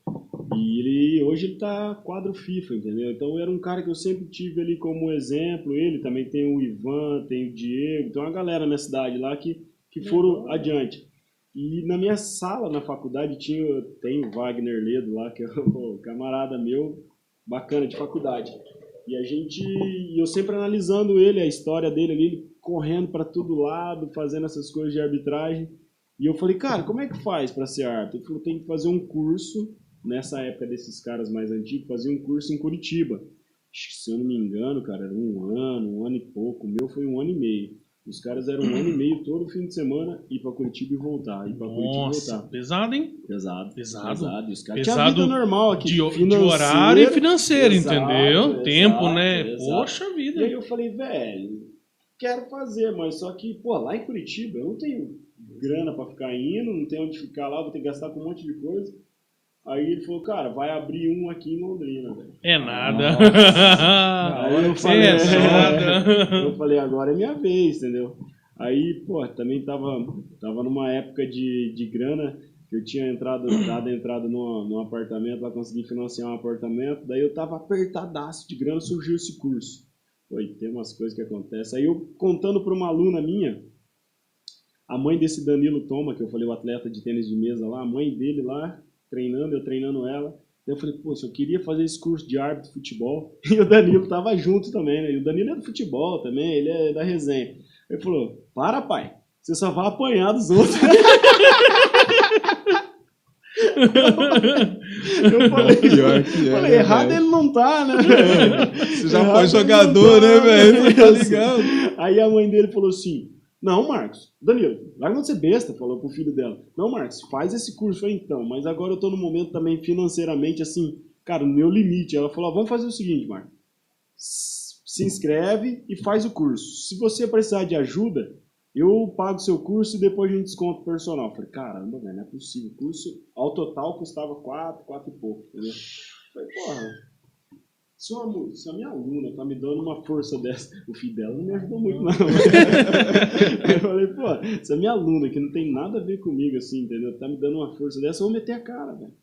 E ele hoje ele tá quadro FIFA, entendeu? Então era um cara que eu sempre tive ali como exemplo. Ele também tem o Ivan, tem o Diego, tem uma galera na minha cidade lá que, que foram adiante. E na minha sala, na faculdade, tinha, tem o Wagner Ledo lá, que é o camarada meu, bacana de faculdade. E a gente, eu sempre analisando ele, a história dele ali, ele correndo para todo lado, fazendo essas coisas de arbitragem. E eu falei, cara, como é que faz para ser árbitro? Ele falou, tem que fazer um curso, nessa época desses caras mais antigos, fazia um curso em Curitiba. Se eu não me engano, cara, era um ano, um ano e pouco. O meu foi um ano e meio. Os caras eram um ano e meio todo fim de semana, ir para Curitiba e voltar, ir para Curitiba e Nossa, voltar. pesado, hein? Pesado. Pesado. E os caras Pesado tinham vida normal aqui. De, de horário e financeiro, Exato, entendeu? exato, Tempo, né? exato. Poxa E aí vida. eu falei, velho, quero fazer, mas só que, pô, lá em Curitiba eu não tenho grana pra ficar indo, não tenho onde ficar lá, vou ter que gastar com um monte de coisa. Aí ele falou, cara, vai abrir um aqui em Londrina, velho. É nada. Aí eu falei, é nada. eu falei, agora é minha vez, entendeu? Aí, pô, também tava, tava numa época de, de grana, que eu tinha entrado, dado entrada num, num apartamento, lá consegui financiar um apartamento, daí eu tava apertadaço de grana, surgiu esse curso. Foi, tem umas coisas que acontecem. Aí eu contando pra uma aluna minha, a mãe desse Danilo Toma, que eu falei, o atleta de tênis de mesa lá, a mãe dele lá, treinando, eu treinando ela. Eu falei, pô, se eu queria fazer esse curso de árbitro de futebol, e o Danilo tava junto também, né? E o Danilo é do futebol também, ele é da resenha. Ele falou, para pai, você só vai apanhar dos outros. eu falei, Pior que é, falei né, errado velho? ele não tá, né? Você já Errado foi jogador, não né, tá, velho? Tá ligado? Aí a mãe dele falou assim: Não, Marcos, Danilo, larga de ser besta, falou pro filho dela. Não, Marcos, faz esse curso. Falei, então, mas agora eu tô no momento também financeiramente assim, cara, no meu limite. Ela falou: Vamos fazer o seguinte, Marcos. Se inscreve e faz o curso. Se você precisar de ajuda, eu pago seu curso e depois a gente desconta o personal. Eu falei, caramba, velho, não é possível. O curso, ao total, custava quatro, quatro e pouco, entendeu? Eu falei, porra, se, uma, se a minha aluna tá me dando uma força dessa, o filho dela não me ajudou muito, não. eu falei, pô, se a minha aluna, que não tem nada a ver comigo, assim, entendeu? Tá me dando uma força dessa, eu vou meter a cara, velho.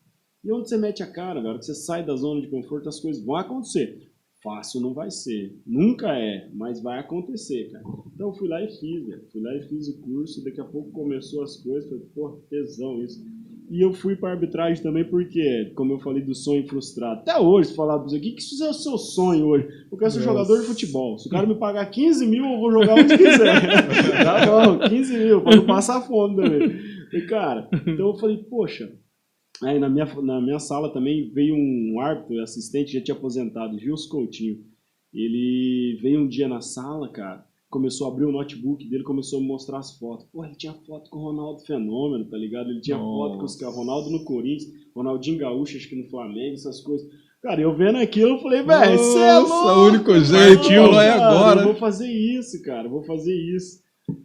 E onde você mete a cara, velho? Que você sai da zona de conforto, as coisas vão acontecer. Fácil não vai ser. Nunca é, mas vai acontecer, cara. Então eu fui lá e fiz, velho. Fui lá e fiz o curso, daqui a pouco começou as coisas, falei, pô, tesão isso. E eu fui pra arbitragem também porque, como eu falei do sonho frustrado, até hoje, se falar pra você, o que, que é o seu sonho hoje? Eu quero ser Nossa. jogador de futebol. Se o cara me pagar 15 mil, eu vou jogar onde quiser. tá bom, 15 mil, pra não passar fome também. E, cara, então eu falei, poxa, Aí na minha, na minha sala também veio um árbitro, assistente, já tinha aposentado, Gilson Coutinho. Ele veio um dia na sala, cara, começou a abrir o notebook dele, começou a mostrar as fotos. Pô, ele tinha foto com o Ronaldo Fenômeno, tá ligado? Ele tinha foto com os Nossa. Ronaldo no Corinthians, Ronaldinho Gaúcho, acho que no Flamengo, essas coisas. Cara, eu vendo aquilo, eu falei, velho, você é Nossa, louco. o único jeito, falou, é agora. Eu vou fazer isso, cara, vou fazer isso.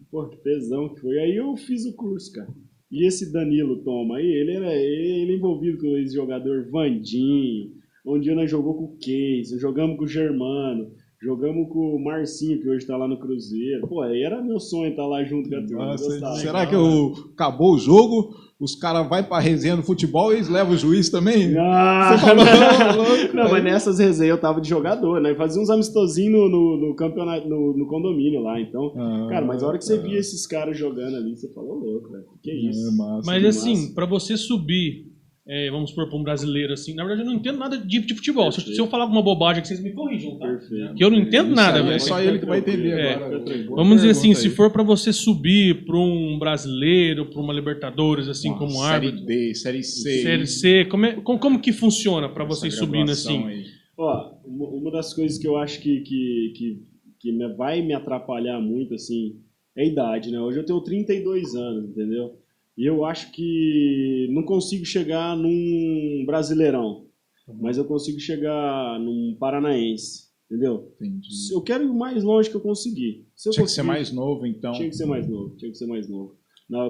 Pô, que tesão que foi. Aí eu fiz o curso, cara. E esse Danilo Toma aí, ele era ele envolvido com o ex-jogador Vandinho. Um dia nós jogou com o Case, jogamos com o Germano, jogamos com o Marcinho, que hoje tá lá no Cruzeiro. Pô, aí era meu sonho estar lá junto com a turma. eu será que o, acabou o jogo? Os caras vão pra resenha no futebol e eles levam o juiz também? Ah, Você falou, louco, não, mas nessas resenhas eu tava de jogador, né? Fazia uns amistosinhos no, no, no campeonato, no, no condomínio lá, então. Ah, Cara, mas a hora que você via esses caras jogando ali, você falou, louco, velho. Que é isso? É massa, Mas assim, pra você subir, é, vamos supor, pra um brasileiro assim, na verdade eu não entendo nada de, de futebol. Se, eu- se eu falar alguma bobagem aqui, vocês me corrijam, tá? Perfeito. Que eu não entendo Isso nada, aí velho. É só ele que vai entender É. agora. Vamos dizer assim, pergunta se aí. for pra você subir pra um brasileiro, pra uma Libertadores, assim, Uma como Série árbitro, D, Série C. Série C, como, é- como, como que funciona pra essa vocês subindo assim? aí. Ó, uma uma das coisas que eu acho que, que, que, que me- vai me atrapalhar muito, assim, é a idade, né? Hoje eu tenho 32 anos, entendeu? E eu acho que não consigo chegar num brasileirão, mas eu consigo chegar num paranaense, entendeu? Entendi. Eu quero ir o mais longe que eu conseguir. Se eu Tinha que ser conseguir- mais novo, então. Tinha que ser mais novo, tinha que ser mais novo.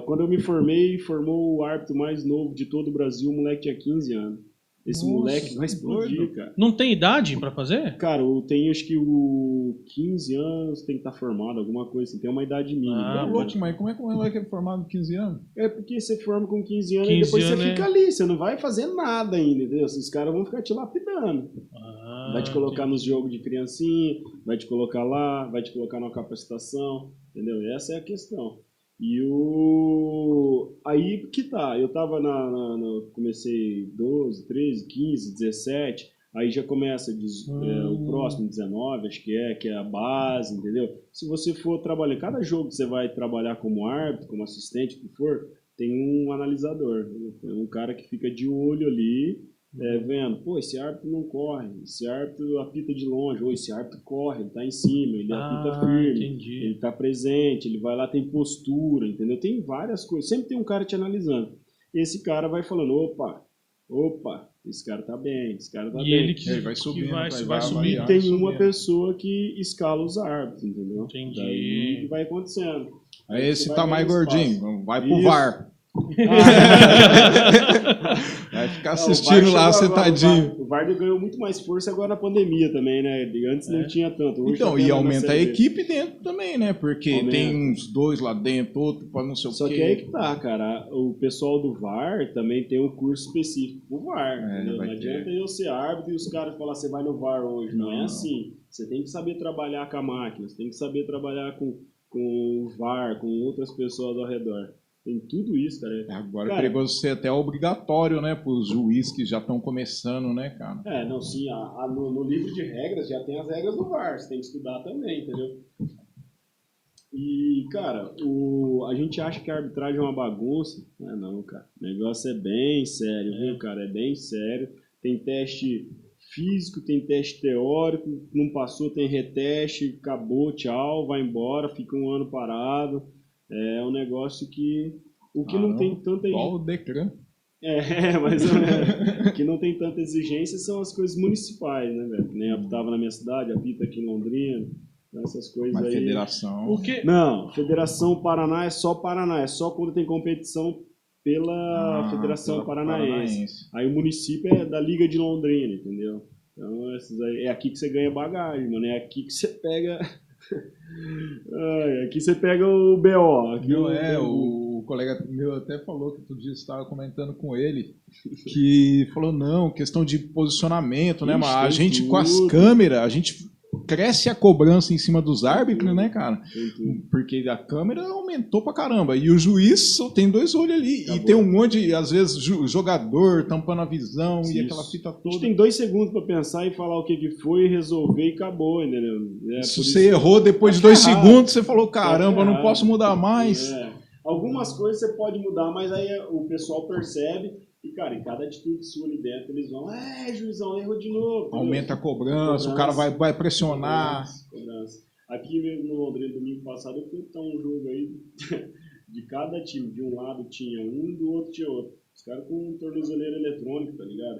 Quando eu me formei, formou o árbitro mais novo de todo o Brasil, o moleque tinha 15 anos. Esse Nossa, moleque vai explodir, doido. cara. Não tem idade pra fazer? Cara, eu tenho acho que o 15 anos tem que estar formado, alguma coisa assim, tem uma idade mínima. Ah, né? Ô, louco, mas como é que o moleque é formado com 15 anos? É porque você forma com 15 anos 15 e depois anos você é- fica ali, você não vai fazer nada ainda, entendeu? Esses caras vão ficar te lapidando. Ah, Vai te colocar nos jogos de criancinha, vai te colocar lá, vai te colocar numa capacitação, entendeu? Essa é a questão. E o. Aí que tá, eu tava na. na- na- comecei 12, 13, 15, 17, aí já começa diz- é, o Hum. próximo 19, acho que é, que é a base, entendeu? Se você for trabalhar, cada jogo que você vai trabalhar como árbitro, como assistente, o que for, tem um analisador, tem um cara que fica de olho ali, é, vendo, pô, esse árbitro não corre, esse árbitro apita de longe, ou esse árbitro corre, ele tá em cima, ele apita Ah, firme, entendi. ele tá presente, ele vai lá, tem postura, entendeu? Tem várias coisas, sempre tem um cara te analisando. E esse cara vai falando, opa, opa, esse cara tá bem, esse cara tá E bem. ele que, Ele vai que subindo, vai, vai- vai vai subir. avaliar. tem uma pessoa que escala os árbitros, entendeu? Entendi. Daí vai acontecendo. Aí esse tá mais gordinho, espaço. vai pro Isso. VAR. Vai ficar assistindo lá agora, sentadinho. O VAR, ganhou muito mais força agora na pandemia também, né? De Antes É. não tinha tanto. Hoje Então, tá e aumenta a B. equipe dentro também, né? Porque Aumenta. tem uns dois lá dentro, outro pra não sei o Só quê. que aí que tá, cara. O pessoal do VAR também tem um curso específico pro VAR. É, Não ter. adianta eu ser árbitro e os caras falar você vai no VAR hoje. Não, é Não. assim. Você tem que saber trabalhar com a máquina, você tem que saber trabalhar com, com o VAR, com outras pessoas ao redor. Tem tudo isso, cara. Agora Cara, é perigoso ser até obrigatório, né? Pros juízes que já estão começando, né, cara? É, não, sim, a- a- no, no livro de regras já tem as regras do VAR, você tem que estudar também, entendeu? E, cara, o, a gente acha que a arbitragem é uma bagunça. Não é não, cara. O negócio é bem sério, viu, cara? É bem sério. Tem teste físico, tem teste teórico, não passou, tem reteste, acabou, tchau, vai embora, fica um ano parado. É um negócio que. O que não Caramba, tem tanta Igual o Decran. é, menos. O que não tem tanta exigência são as coisas municipais, né, velho? Que Nem apitava na minha cidade, apita aqui em Londrina, essas coisas Mas aí. federação. O que? Não, Federação Paraná é só Paraná, é só quando tem competição pela Ah, Federação pela Paranaense. Aí o município é da Liga de Londrina, entendeu? Então, esses aí, é aqui que você ganha bagagem, mano. É aqui que você pega. Aqui você pega o BO. Aqui Meu, o- é, o, o colega meu até falou que outro dia estava comentando com ele que falou, não, questão de posicionamento, né? Mas a gente com as tudo. câmeras, a gente cresce a cobrança em cima dos árbitros, né, cara? Tudo. Porque a câmera aumentou pra caramba. E o juiz só tem dois olhos ali. Acabou. E tem um monte de, às vezes, jogador tampando a visão e aquela fita A gente toda. tem dois segundos pra pensar e falar o que, que foi, resolver e acabou, entendeu? É, Se você errou depois de Tá dois ferrado. segundos, você falou, caramba, eu não posso mudar mais. É. Algumas coisas você pode mudar, mas aí o pessoal percebe e, cara, em cada atitude sua ali dentro, eles vão, é, juizão, errou de novo. Aumenta a cobrança, o Cobrança. cara vai, vai pressionar. Cobrança, cobrança. Aqui mesmo no Londrina, domingo passado, eu fui optar um jogo aí de cada time. De um lado tinha um, do outro tinha outro. Os caras com tornozeleira eletrônica, tá ligado?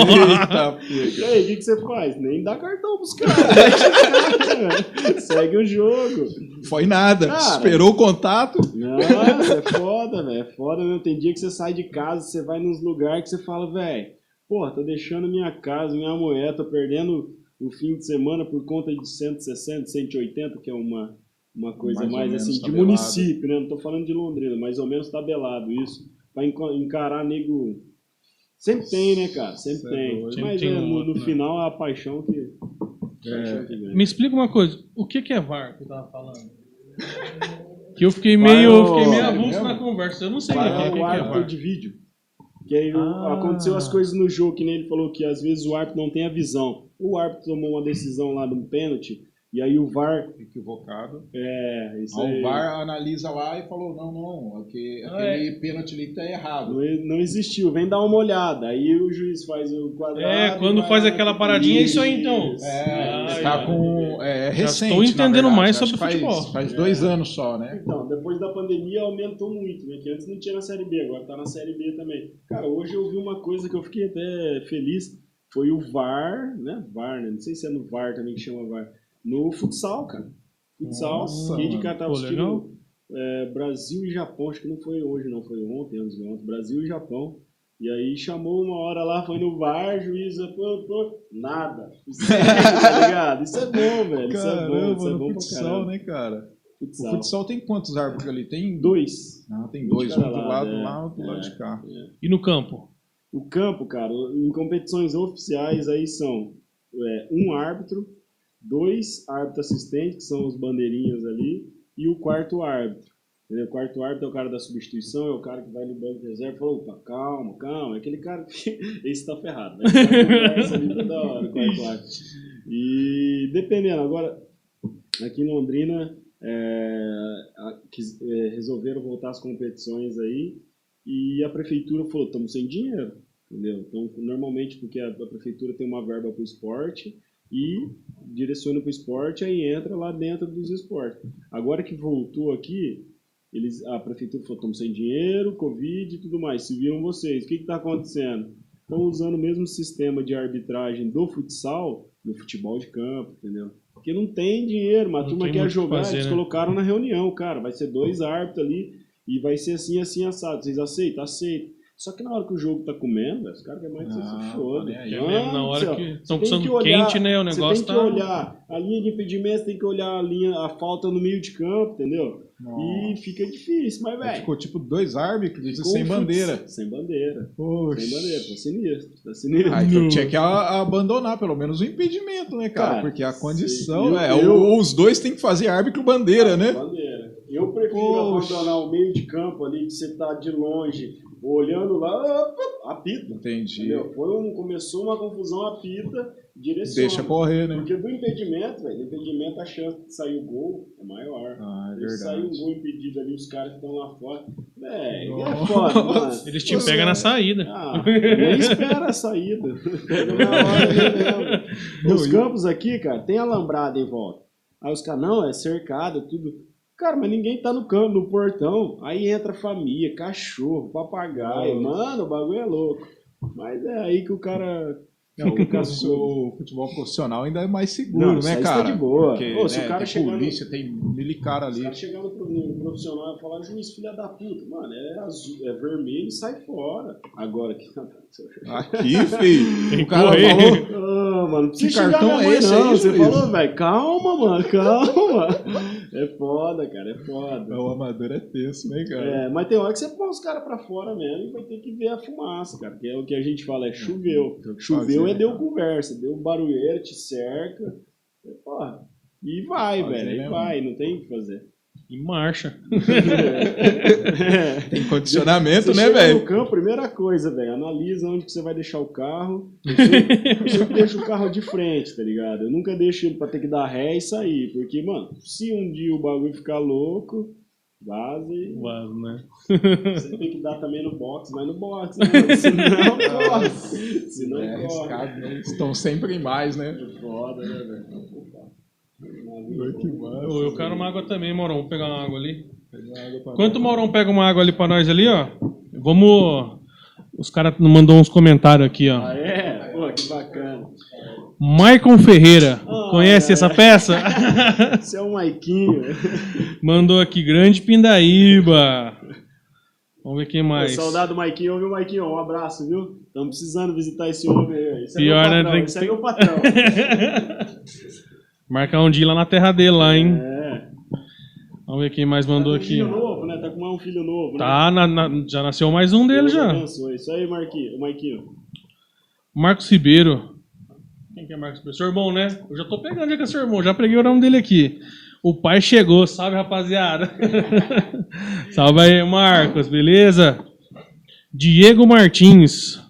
Eita, E aí, o que, que você faz? Nem dá cartão pros caras. caras, Segue o jogo. Foi nada. Cara. Esperou o contato. Nossa, é foda, velho. É foda mesmo. Tem dia que você sai de casa, você vai nos lugares que você fala, velho, porra, tô deixando minha casa, minha mulher, tô perdendo o fim de semana por conta de 160, 180, que é uma, uma coisa Mais mais, assim, de tabelado. município, né? Não tô falando de Londrina, mais ou menos tabelado isso. Pra encarar nego. Sempre tem, né, cara? Sempre Cê é tem. Mas Sempre tem é, um no, outro, no né? final é a paixão que. ganha. Me explica uma coisa. O que, que é VAR que eu tava falando? Que eu fiquei meio, eu fiquei meio Sério avulso na conversa. Eu não sei o que, que, o que é árbitro de vídeo. Que aí Ah. aconteceu as coisas no jogo, que nem ele falou que às vezes o árbitro não tem a visão. O árbitro tomou uma decisão lá de um pênalti, e aí o VAR. Equivocado. É, isso Aí o VAR analisa lá e falou: não, não, Ah, aquele pênalti ali tá errado. Não, não existiu, vem dar uma olhada. Aí o juiz faz o quadrado. É, quando vai faz aquela paradinha, é isso aí, então. Isso. É, Ah, tá é. com. É, Já recente, estou entendendo mais sobre faz, futebol. Faz dois anos só, né? Então, depois da pandemia aumentou muito, né? Que antes não tinha na Série B, agora tá na Série B também. Cara, hoje eu vi uma coisa que eu fiquei até feliz, foi o VAR, né? VAR, né? Não sei se é no VAR também que chama VAR. No futsal, cara. Futsal, Nossa, e de cara tava assistindo é, Brasil e Japão, acho que não foi hoje, não, foi ontem, antes de ontem, Brasil e Japão. E aí chamou uma hora lá, foi no VAR, juiz, pô, pô, nada. tá ligado? Isso é bom, velho. Isso é bom, isso é bom futsal, né, cara? Futsal. O futsal tem quantos árbitros ali? Tem Dois. Ah, tem dois, um do lado, é, lá, outro do lado é. de cá. E no campo? O campo, cara, em competições oficiais aí são é, um árbitro, dois árbitros assistentes, que são os bandeirinhas ali, e o quarto árbitro. Entendeu? O quarto árbitro é o cara da substituição, é o cara que vai no banco de reserva e fala, opa, calma, calma, é aquele cara que... Esse tá ferrado, né? Ali toda hora, o quarto árbitro. E dependendo, agora, aqui em Londrina, é, é, resolveram voltar as competições aí, e a prefeitura falou, estamos sem dinheiro, entendeu? Então, normalmente, porque a, a prefeitura tem uma verba para o esporte e direciona para o esporte, aí entra lá dentro dos esportes. Agora que voltou aqui, eles, a prefeitura falou, estamos sem dinheiro, Covid e tudo mais, se viram vocês, o que está acontecendo? Estão usando o mesmo sistema de arbitragem do futsal no futebol de campo, entendeu? Porque não tem dinheiro, mas a turma quer jogar, fazer, eles né? colocaram na reunião, cara, vai ser dois árbitros ali e vai ser assim, assim, assado. Vocês aceitam? Aceito. Só que na hora que o jogo tá comendo, os caras querem mais que você Ah, se foda. tá. É mesmo, na hora que estão tem precisando que olhar- quente, né? O negócio você tem tá. que olhar a linha de impedimento, tem que olhar a linha, a falta no meio de campo, entendeu? E Nossa. fica difícil, mas, Aí velho. Ficou tipo dois árbitros ficou sem bandeira. Sem bandeira. Poxa. Sem bandeira, tá sinistro. Tá sinistro. Ah, então tinha que a- abandonar pelo menos o impedimento, né, cara? Cara, Porque a sim. condição Eu- é. eu- o- Os dois têm que fazer árbitro bandeira, né? Bandeira. Prefiro abandonar o meio de campo ali, que você tá de longe, olhando lá, apita. Entendi. Entendeu? Foi um, começou uma confusão, apita, direciona. Deixa correr, né? Porque do impedimento, velho, do impedimento a chance de sair o gol é maior. Ah, é Se sair um verdade. gol impedido ali, os caras que estão lá fora. Velho, é foda, mano. Eles te pegam na saída. Ah, nem espera a saída. Na hora ali mesmo. Os campos aqui, cara, tem alambrado em volta. Aí os caras, não, é cercado, tudo. Cara, mas ninguém tá no campo, no portão. Aí entra família, cachorro, papagaio. Mano, o bagulho é louco. Mas é aí que o cara. Não, fica o, o futebol profissional ainda é mais seguro, Não, né, aí tá cara? de boa. Porque, Ô, se o né, cara tem chegar no- polícia, tem milicar ali. caras chegando pro, no profissional e falar, juiz, filha da puta. Mano, é, azul, é vermelho e sai fora. Agora que. Aqui, filho. Tem o cara que correr. falou. Ah, mano, não precisa Que cartão é mãe, esse não. aí, Você juiz? falou, velho, calma, mano, calma. É foda, cara, é foda. O amador é tenso, né, cara? É, mas tem hora que você põe os caras pra fora mesmo e vai ter que ver a fumaça, cara. Que é o que a gente fala, é choveu. Que Choveu fazer, é deu cara. conversa, deu barulheira, te cerca. É, porra. E vai, velho, e vai, não tem o que fazer. E marcha. É. Tem condicionamento, Você né, velho? no campo, primeira coisa, velho, analisa onde que você vai deixar o carro. Eu sempre, eu sempre deixo o carro de frente, tá ligado? Eu nunca deixo ele pra ter que dar ré e sair. Porque, mano, se um dia o bagulho ficar louco, vaza e. Vaza, né? Você tem que dar também no box, mas no box, né? Senão corre. Senão É corre. né? Estão sempre em mais, né? É foda, né, velho? Ô, eu quero uma água também, Maurão. Vou pegar uma água ali. Enquanto o. Maurão pega uma água ali pra nós ali, ó. Vamos. Os caras mandou uns comentários aqui, ó. Ah, é? Pô, que bacana. Maicon Ferreira. Ah, Conhece é. essa peça? Esse é o Maiquinho. mandou aqui, Grande Pindaíba. Vamos ver quem mais. Saudade do Maiquinho. Meu Maiquinho, um abraço, viu? Estamos precisando visitar esse homem aí. Esse Pior, é né? meu patrão. Que Esse é meu patrão. Marcar um dia lá na terra dele, lá, hein? É. Vamos ver quem mais mandou tá com um aqui. filho novo, né? Tá com mais um filho novo, né? Tá, na- na- já nasceu mais um dele Deus já. abençoe. Isso aí, Marquinho. Maiquinho. Marcos Ribeiro. Quem que é Marcos Ribeiro? Seu irmão, né? Eu já tô pegando já é seu irmão, já peguei o nome dele aqui. O pai chegou, salve rapaziada. salve aí, Marcos, beleza? Diego Martins.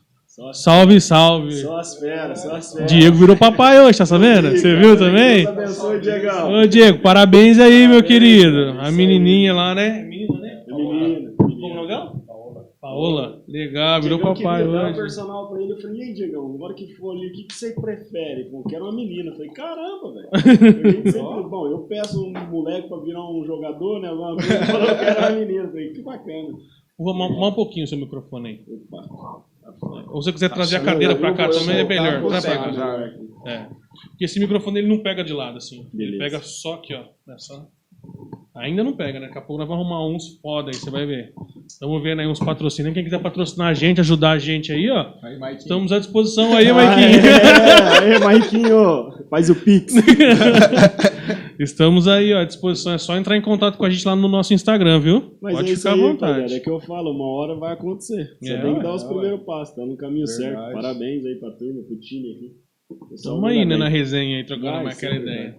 Salve, salve. só as feras, só as feras. Diego virou papai hoje, tá sabendo? Você viu também? Deus abençoe, Diegão. Ô, Diego, parabéns aí, meu querido. A menininha lá, né? Menina, né? Como é o nome dela? Paola. Legal, virou Diegão papai queria dar um hoje. personal pra ele. Eu falei, e aí, Diegão, agora que for ali, o que, que você prefere? Falou, quero uma menina. Eu falei, caramba, velho. Sempre- Bom, eu peço um moleque pra virar um jogador, né? Falou, eu quero uma menina. Eu falei, que bacana. Vou arrumar um pouquinho o seu microfone aí. Opa. Ou se você quiser trazer a cadeira pra cá também, é melhor. Traz pra cá. É. Porque esse microfone ele não pega de lado, assim. Ele pega só aqui, ó. Nessa. Ainda não pega, né? Daqui a pouco nós vamos arrumar uns foda aí, você vai ver. Estamos vendo aí uns patrocínios. Quem quiser patrocinar a gente, ajudar a gente aí, ó. Aí. Estamos à disposição aí, Maiquinho. Ah, é, é, Maiquinho, faz o pix. Estamos aí, ó, à disposição. É só entrar em contato com a gente lá no nosso Instagram, viu? Mas Pode é ficar à vontade. rapaziada, É que eu falo, uma hora vai acontecer. Você É, tem que ué, dar os é, primeiros passos, tá no caminho Verdade. certo. Parabéns aí pra turma, pro time aqui. Estamos aí, né, na resenha aí, trocando mais aquela ideia.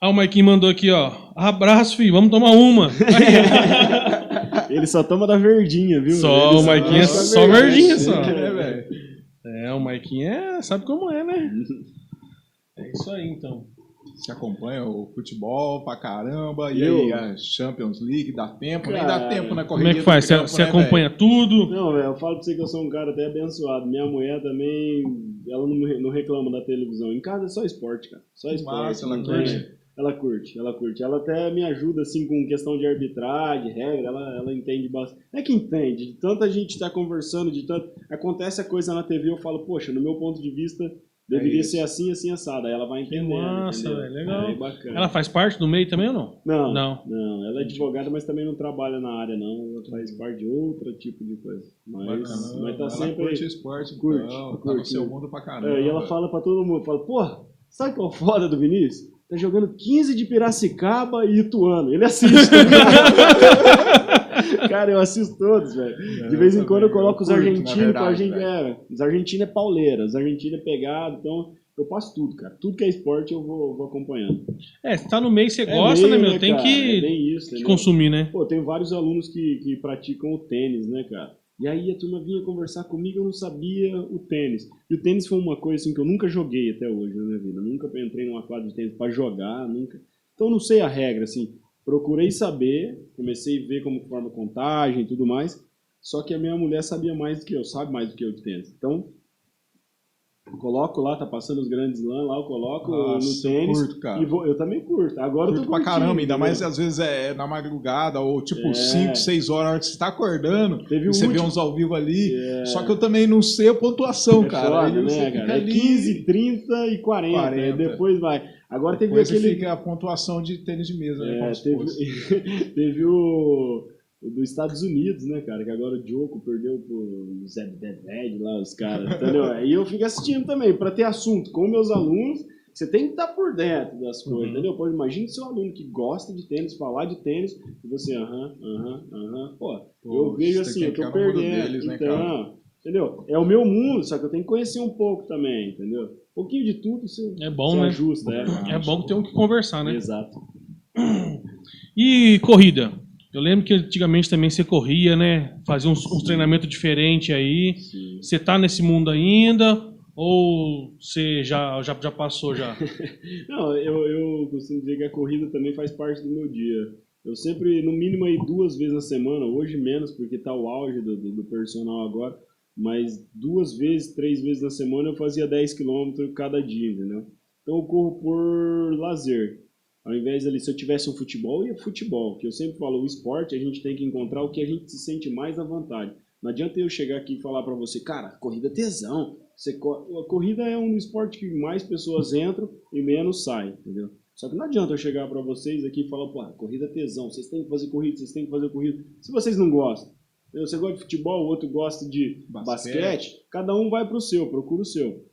Ah, o Maiquinho mandou aqui, ó. Abraço, filho, vamos tomar uma. Ele só toma da verdinha, viu? Só, Ele o Maiquinho é só verdinha, só. É, velho. É, o Maiquinho é, sabe como é, né? É isso aí, então. Você acompanha o futebol pra caramba. E Eu- aí, a Champions League, dá tempo? Nem Cara, dá tempo na Como correria é que faz? do Você, né, acompanha tudo? Não, velho, eu falo pra você que eu sou um cara até abençoado. Minha mulher também, ela não, re- não reclama da televisão. Em casa é só esporte, cara. Só esporte. Massa, ela não curte. tem- Ela curte, ela curte. Ela até me ajuda, assim, com questão de arbitragem, regra, ela, ela entende bastante. É que entende, de tanta gente tá conversando, de tanto... Acontece a coisa na TV, eu falo, poxa, no meu ponto de vista, deveria isso. ser assim, assim, assado. Aí ela vai entendendo, massa, entendeu? velho, legal. É bacana. Ela faz parte do meio também ou não? Não, Não. não, ela é advogada, mas também não trabalha na área, não. Ela faz parte de outro tipo de coisa. Mas, Bacana. mas tá ela sempre. curte esporte, Curte, então, tá curte. no seu mundo pra caramba. É, e ela fala pra todo mundo, fala, porra, sabe qual é o foda do Vinícius? Tá jogando 15 de Piracicaba e Ituano. Ele assiste. Cara, eu assisto todos, velho. De vez em quando eu coloco os argentinos, é, os argentinos é pauleira, os argentinos é pegado, então eu passo tudo, cara. Tudo que é esporte eu vou, vou acompanhando. É, você tá no meio, você É gosta, meio, né, meu? Tem cara? que, É isso, que entendeu? consumir, né? Pô, tem vários alunos que, que praticam o tênis, né, cara? E aí a turma vinha conversar comigo, eu não sabia o tênis. E o tênis foi uma coisa assim que eu nunca joguei até hoje na minha vida. Nunca entrei numa quadra de tênis pra jogar, nunca. Então eu não sei a regra, assim. Procurei saber, comecei a ver como forma contagem e tudo mais. Só que a minha mulher sabia mais do que eu, sabe mais do que eu de tênis. Então, eu coloco lá, tá passando os grandes lãs lá, eu coloco Nossa, no tênis. eu curto, cara. E vou, eu também curto. Agora eu Curto tô pra caramba, ainda mais às vezes é na madrugada, ou tipo É. 5, 6 horas, a hora que você tá acordando, Teve você vê último- uns ao vivo ali. É. Só que eu também não sei a pontuação, É cara. foda, né, cara? É ali, 15, 30 e 40. 40. E depois vai. Agora teve Depois aquele. fica a pontuação de tênis de mesa, né? é, teve, teve o, dos Estados Unidos, né, cara? Que agora o Djoko perdeu pro Zé Deved lá, os caras, entendeu? Aí eu fico assistindo também, pra ter assunto com meus alunos. Você tem que estar por dentro das coisas, Uhum. entendeu? Pô, imagina seu aluno que gosta de tênis, falar de tênis, e você, aham, aham, aham. Pô, eu vejo assim, eu tô perdendo. deles, né, então, cara? entendeu? É o meu mundo, só que eu tenho que conhecer um pouco também, entendeu? Pouquinho de tudo você, É bom, né? ajusta, é. É bom ter um que conversar, né? Exato. E corrida? Eu lembro que antigamente também você corria, né? Fazia uns, uns treinamentos diferentes aí. Sim. Você tá nesse mundo ainda? Ou você já, já, já passou já? Não, eu, eu costumo dizer que a corrida também faz parte do meu dia. Eu sempre, no mínimo, aí duas vezes na semana, hoje menos, porque tá o auge do, do, do personal agora, mas duas vezes, três vezes na semana eu fazia 10 km cada dia, entendeu? Então eu corro por lazer. Ao invés ali, se eu tivesse um futebol, ia futebol. Que eu sempre falo, o esporte, a gente tem que encontrar o que a gente se sente mais à vontade. Não adianta eu chegar aqui e falar pra você, cara, corrida é tesão. Você a corrida é um esporte que mais pessoas entram e menos saem, entendeu? Só que não adianta eu chegar pra vocês aqui e falar, pô, corrida é tesão, vocês têm que fazer corrida, vocês têm que fazer corrida. Se vocês não gostam? Você gosta de futebol, o outro gosta de Basquete. basquete, cada um vai pro seu, procura o seu.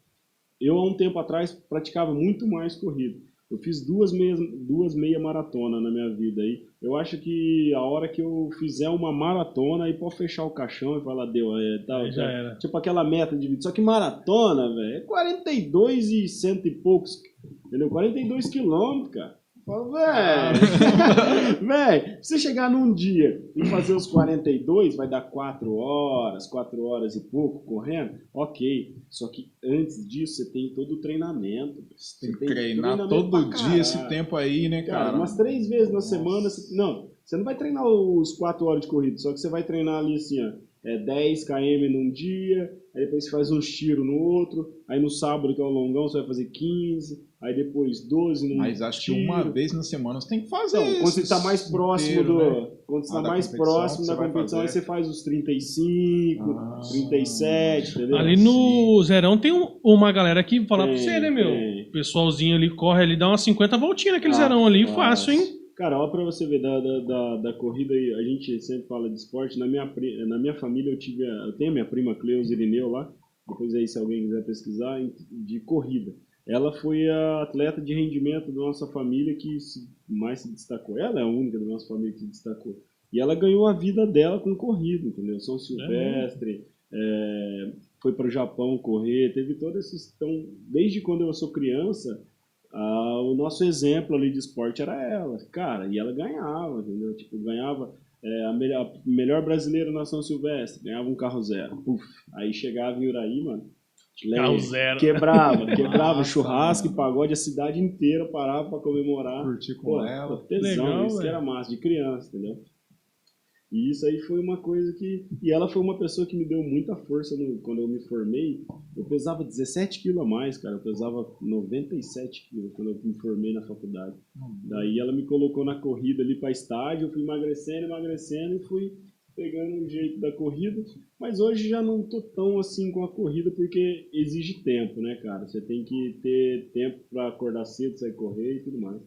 Eu, há um tempo atrás, praticava muito mais corrida. Eu fiz duas meia, duas meia maratona na minha vida aí. Eu acho que a hora que eu fizer uma maratona, aí pode fechar o caixão e falar, deu, é, Aí já era. Tipo aquela meta de vida. Só que maratona, velho, é 42 e cento e poucos, entendeu? 42 quilômetros, cara. Fala, velho, você chegar num dia e fazer os 42, vai dar 4 horas, 4 horas e pouco correndo, ok. Só que antes disso, você tem todo o treinamento. Tem que Você treinar treinamento todo dia esse tempo aí, né, Cara, cara? umas três vezes na semana. Você, não, você não vai treinar os 4 horas de corrida, só que você vai treinar ali assim, ó. É 10 km num dia, aí depois você faz uns tiros no outro, aí no sábado, que é o longão, você vai fazer 15, aí depois 12 num Mas acho que tiro. uma vez na semana você tem que fazer. Então, quando você está mais próximo inteiro, do. né? Quando você Ah, está da mais competição próximo que da competição, aí você faz os 35, Ah, 37, entendeu? Ali no Zerão tem um- uma galera que fala pra Tem, você, né, meu? tem. O pessoalzinho ali corre ali, dá umas 50 voltinhas naquele Ah, Zerão ali, faz. fácil, hein? Cara, ó pra você ver, da, da, da, da corrida aí, a gente sempre fala de esporte. Na minha, na minha família eu tive, a- eu tenho a minha prima Cleusa Irineu lá, depois aí se alguém quiser pesquisar, de corrida. Ela foi a atleta de rendimento da nossa família que mais se destacou. Ela é a única da nossa família que se destacou. E ela ganhou a vida dela com corrida, entendeu? São Silvestre, é, foi para o Japão correr, teve todo esse. Então, desde quando eu sou criança, o nosso exemplo ali de esporte era ela, cara, e ela ganhava, entendeu? Tipo, ganhava é, a, melhor, a melhor brasileira na São Silvestre, ganhava um carro zero. Aí chegava em Uraí, mano. Carro lembra? zero. Quebrava, quebrava Nossa, churrasco e mano. pagode, a cidade inteira parava pra comemorar. Curtir com Pô, ela. tesão, Legal, isso era massa, de criança, entendeu? E isso aí foi uma coisa que. E ela foi uma pessoa que me deu muita força no- quando eu me formei. Eu pesava 17 quilos a mais, cara. Eu pesava 97 quilos quando eu me formei na faculdade. Daí ela me colocou na corrida ali pra estádio. Eu fui emagrecendo, emagrecendo e fui pegando o jeito da corrida. Mas hoje já não tô tão assim com a corrida porque exige tempo, né, cara? Você tem que ter tempo pra acordar cedo, sair correr e tudo mais.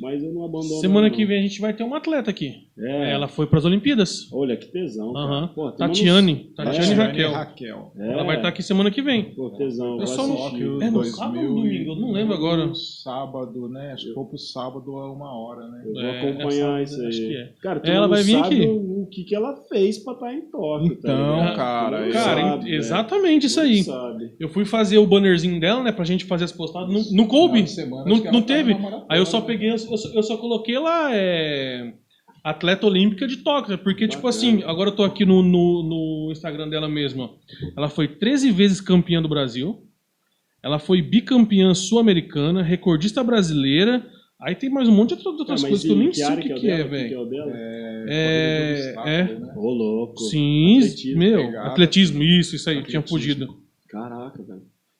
Mas eu não abandono. Semana não. que vem a gente vai ter uma atleta aqui. É, Ela foi pras Olimpíadas. Olha que tesão. cara. Pô, Tatiane. uma Tatiane É, Raquel. Raquel. É, Ela vai estar aqui semana que vem. Pô, tesão. Eu só não- assistir. É no sábado ou domingo? Eu não lembro agora. Sábado, né? Acho que foi pro sábado a uma hora, né? Eu vou É, acompanhar essa- isso aí. acho que é. Cara, Ela vai vir sabe aqui. O, o que, que ela fez pra estar em Tóquio. tá Então, ligado? cara, Cara, sabe, né? exatamente isso aí. Eu fui fazer o bannerzinho dela, né, pra gente fazer as postadas. Não, coube. Não, teve. Aí eu só né? peguei, eu só, eu só coloquei lá, é, atleta olímpica de Tóquio, porque, tipo Bacana. assim, agora eu tô aqui no, no, no Instagram dela mesmo, ó. Ela foi 13 vezes campeã do Brasil, ela foi bicampeã sul-americana, recordista brasileira, aí tem mais um monte de outras Ah, coisas que eu nem sei o que, é que é? Que é velho. É, é. obstáculo, né? Ô, louco. Sim, Atletismo, meu, atletismo, isso, isso aí, tinha Atletismo. fugido. Caraca, velho.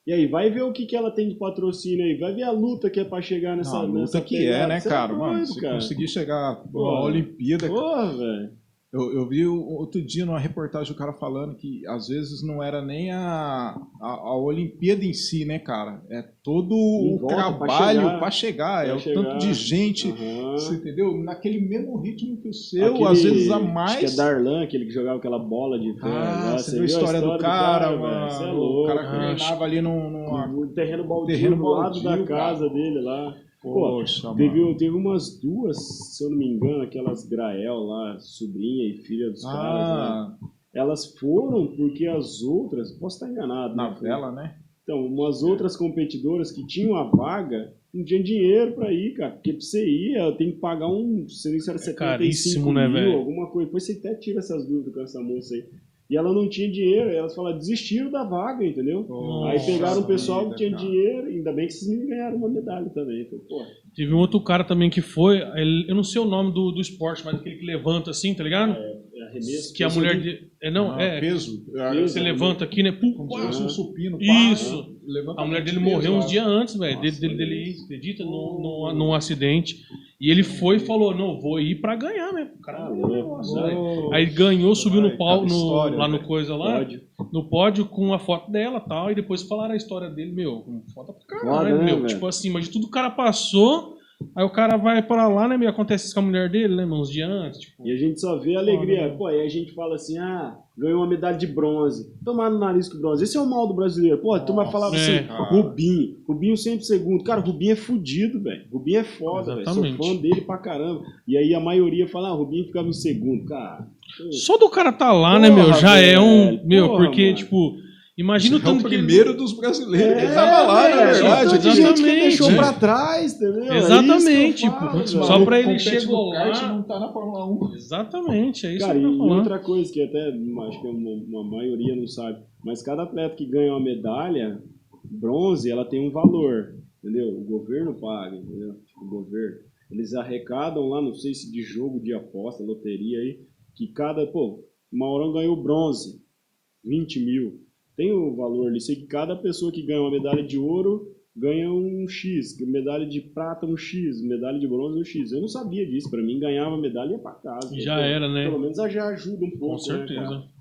E aí, vai ver o que, que ela tem de patrocínio aí. Vai ver a luta que é pra chegar nessa Não, a nessa luta que é, né, Você cara? é Mano, doido, se cara. conseguir chegar Pô. à Olimpíada, Porra, velho. Eu, eu vi o- outro dia numa reportagem o cara falando que às vezes não era nem a, a, a Olimpíada em si, né, cara? É todo Em o trabalho chegar. para chegar, Pra é o chegar. tanto de gente, Aham. você entendeu? Naquele mesmo ritmo que o seu, Aquele- às vezes a Acho mais. que é Darlan, aquele que jogava aquela bola de ferro. Ah, lá. você viu a história do cara, velho? mano? Você é o louco. cara que treinava ali num. O terreno baldio Terreno do lado da baldio, casa dele lá. Pô, Poxa, Teve, mano. teve umas duas, se eu não me engano, aquelas Grael lá, sobrinha e filha dos caras, né? Ah, Elas foram porque as outras, posso estar enganado, na né? vela, né? Então, umas outras competidoras que tinham a vaga não tinham dinheiro pra ir, cara. Porque pra você ir, ela tem que pagar um, sei se era 75 caríssimo, né, mil, velho? alguma coisa. Depois você até tira essas dúvidas com essa moça aí. E ela não tinha dinheiro, elas falaram, desistiram da vaga, entendeu? aí Nossa pegaram o pessoal vida, que tinha cara. dinheiro, ainda bem que meninos ganharam uma medalha também. Pô, Teve um outro cara também que foi, ele- eu não sei o nome do, do esporte, mas aquele que levanta assim, tá ligado? é arremesso. que a mulher de- de, é não, Ah, é, peso. você levanta aqui, né? Pum, Como pá, se fosse um supino. Isso. Levanta A mulher dele morreu uns ó. dias antes, velho, dele, dele, dele isso. acredita, num, num, num acidente. E ele foi e falou: Não, vou ir pra ganhar, né? O cara né? Aí ganhou, subiu no pau, no- história, lá no velho. coisa lá, Pode. no pódio com a foto dela e tal. E depois falaram a história dele, meu, foda pra caralho, Foda, né, né, meu? velho? Tipo assim, mas de tudo o cara passou. Aí o cara vai pra lá, né, meu? Acontece isso com a mulher dele, né? Uns dias antes. Tipo, E a gente só vê a alegria. Pô, aí a gente fala assim, ah, ganhou uma medalha de bronze. Tomar no nariz com bronze. Esse é o mal do brasileiro. Pô, tu vai falar é. assim, cara. Rubinho. Rubinho sempre segundo. Cara, Rubinho é fudido, velho. Rubinho é foda, velho. Sou fã dele pra caramba. E aí a maioria fala, ah, Rubinho ficava em segundo. Cara, Só do cara tá lá, né, Porra, meu? Já é um. velho, Meu, porra, porque, mano. tipo, imagina o É o tanto que. ele- primeiro dos brasileiros. É, ele tava lá, na velho, verdade. então tem gente que exatamente. deixou É. pra trás, entendeu? É Exatamente, que eu falo, tipo, só pra ele kart, lá- não tá na Fórmula 1. Exatamente, é isso Cara, que eu e tô falando. outra coisa que até acho que uma, uma maioria não sabe, mas cada atleta que ganha uma medalha, bronze, ela tem um valor, entendeu? O governo paga, entendeu? Tipo, o governo. Eles arrecadam lá, não sei se de jogo, de aposta, loteria aí, que cada, pô, o Maurão ganhou bronze, 20 mil. Tem o valor ali, sei que cada pessoa que ganha uma medalha de ouro ganha um X, medalha de prata um X, medalha de bronze um X. Eu não sabia disso, pra mim ganhava medalha e ia pra casa. Já era, né? Pelo menos já ajuda um pouco. Com né, certeza. cara?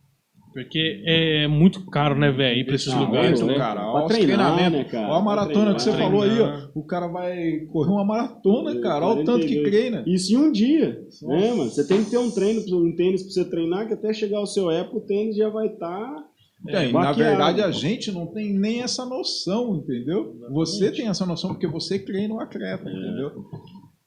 Porque é muito caro, né, velho, ir pra esses Ah, lugares, muito, né? cara. Pra Olha treinar, né, cara? Olha a maratona que você treinar. falou aí, ó. O cara vai correr uma maratona, Eu, cara. Olha o tanto que 42. treina. Isso em um dia, Nossa. né, mano? Você tem que ter um treino, um tênis pra você treinar, que até chegar o seu época, o tênis já vai tá Tem, na verdade, a gente não tem nem essa noção, entendeu? Você tem essa noção porque você treina o atleta, entendeu?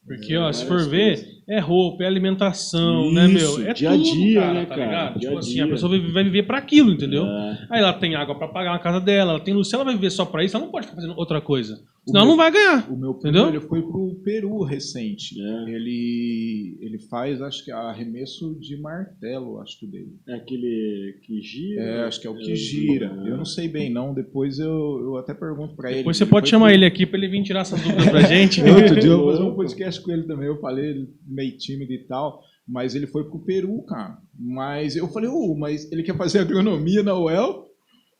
Porque, ó, se várias for ver, coisas. é roupa, é alimentação, né, Isso, meu? É dia a tudo, dia, cara, né, tá cara? ligado? Dia tipo a assim, dia. a pessoa vai vai viver pra aquilo, entendeu? É. Aí ela tem água pra pagar na casa dela, ela tem luz. Se ela vai viver só pra isso, ela não pode ficar fazendo outra coisa. Senão meu- não vai ganhar. O meu primo, Entendeu? ele foi pro Peru recente. É. Ele, ele faz, acho que, arremesso de martelo, acho que dele. É aquele que gira. É, acho que é o que É, gira. é. Eu não sei bem, não. Depois eu, eu até pergunto pra ele. Depois você Ele pode chamar pro- ele aqui pra ele vir tirar essas dúvidas pra gente. Outro dia eu vou fazer um podcast com ele também. Eu falei, ele meio tímido e tal. Mas ele foi pro Peru, cara. Mas eu falei, ô, mas ele quer fazer agronomia na UEL.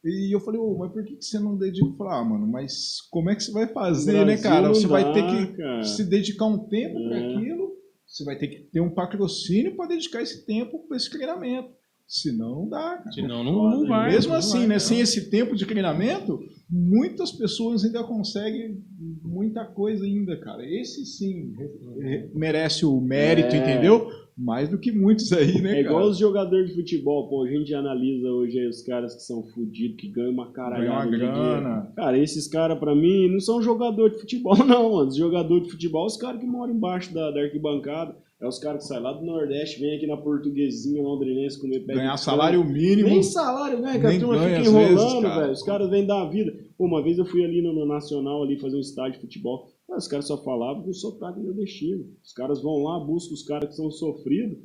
E eu falei, ô, mas por que que você não dedica? Eu falei, ah, mano, mas como é que você vai fazer, né, cara? Você vai ter que cara. se dedicar um tempo para É. aquilo. Você vai ter que ter um patrocínio para dedicar esse tempo para esse treinamento. Senão não dá, cara. Senão não, não vai. Mesmo não assim, vai, né? não. Sem esse tempo de treinamento, muitas pessoas ainda conseguem muita coisa ainda, cara. Esse sim re- re- merece o mérito, É. entendeu? Mais do que muitos aí, né, É igual cara? os jogadores de futebol, pô, a gente analisa hoje aí os caras que são fudidos, que ganham uma caralhada uma de grana. Cara, esses caras, pra mim, não são jogador de futebol, não, mano. Os jogadores de futebol, os caras que moram embaixo da, da arquibancada. É os caras que saem lá do Nordeste, vêm aqui na Portuguesinha londrinense comer pé Ganhar salário mínimo. Nem salário ganha, que a turma fica enrolando, cara. velho. Os caras vêm dar a vida. Pô, uma vez eu fui ali no, no Nacional ali fazer um estádio de futebol. Os caras só falavam com sotaque nordestino. Os caras vão lá, buscam os caras que são sofridos.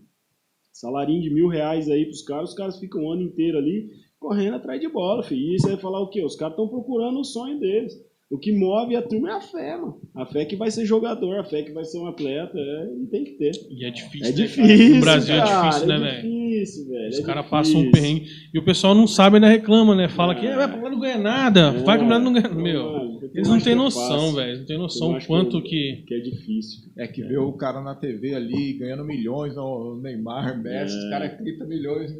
Salarinho de mil reais aí pros caras, os caras ficam o ano inteiro ali correndo atrás de bola, filho. E você vai falar o quê? Os caras estão procurando o sonho deles. O que move a turma é a fé, mano. A fé que vai ser jogador, a fé que vai ser um atleta, é, e tem que ter. E é difícil. É né, difícil. cara? No Brasil cara, é difícil, né, é velho? difícil, velho. Os é caras passam um perrengue. E o pessoal não sabe, ainda reclama, né? Fala que É. é, pra lá não ganha nada. Vai que não ganha. É, Meu, eles não têm que é noção, velho. Não tem Eu noção acho quanto que, que. que é difícil. É que vê o cara na TV ali ganhando milhões, o Neymar, Messi, É. os caras 30 milhões.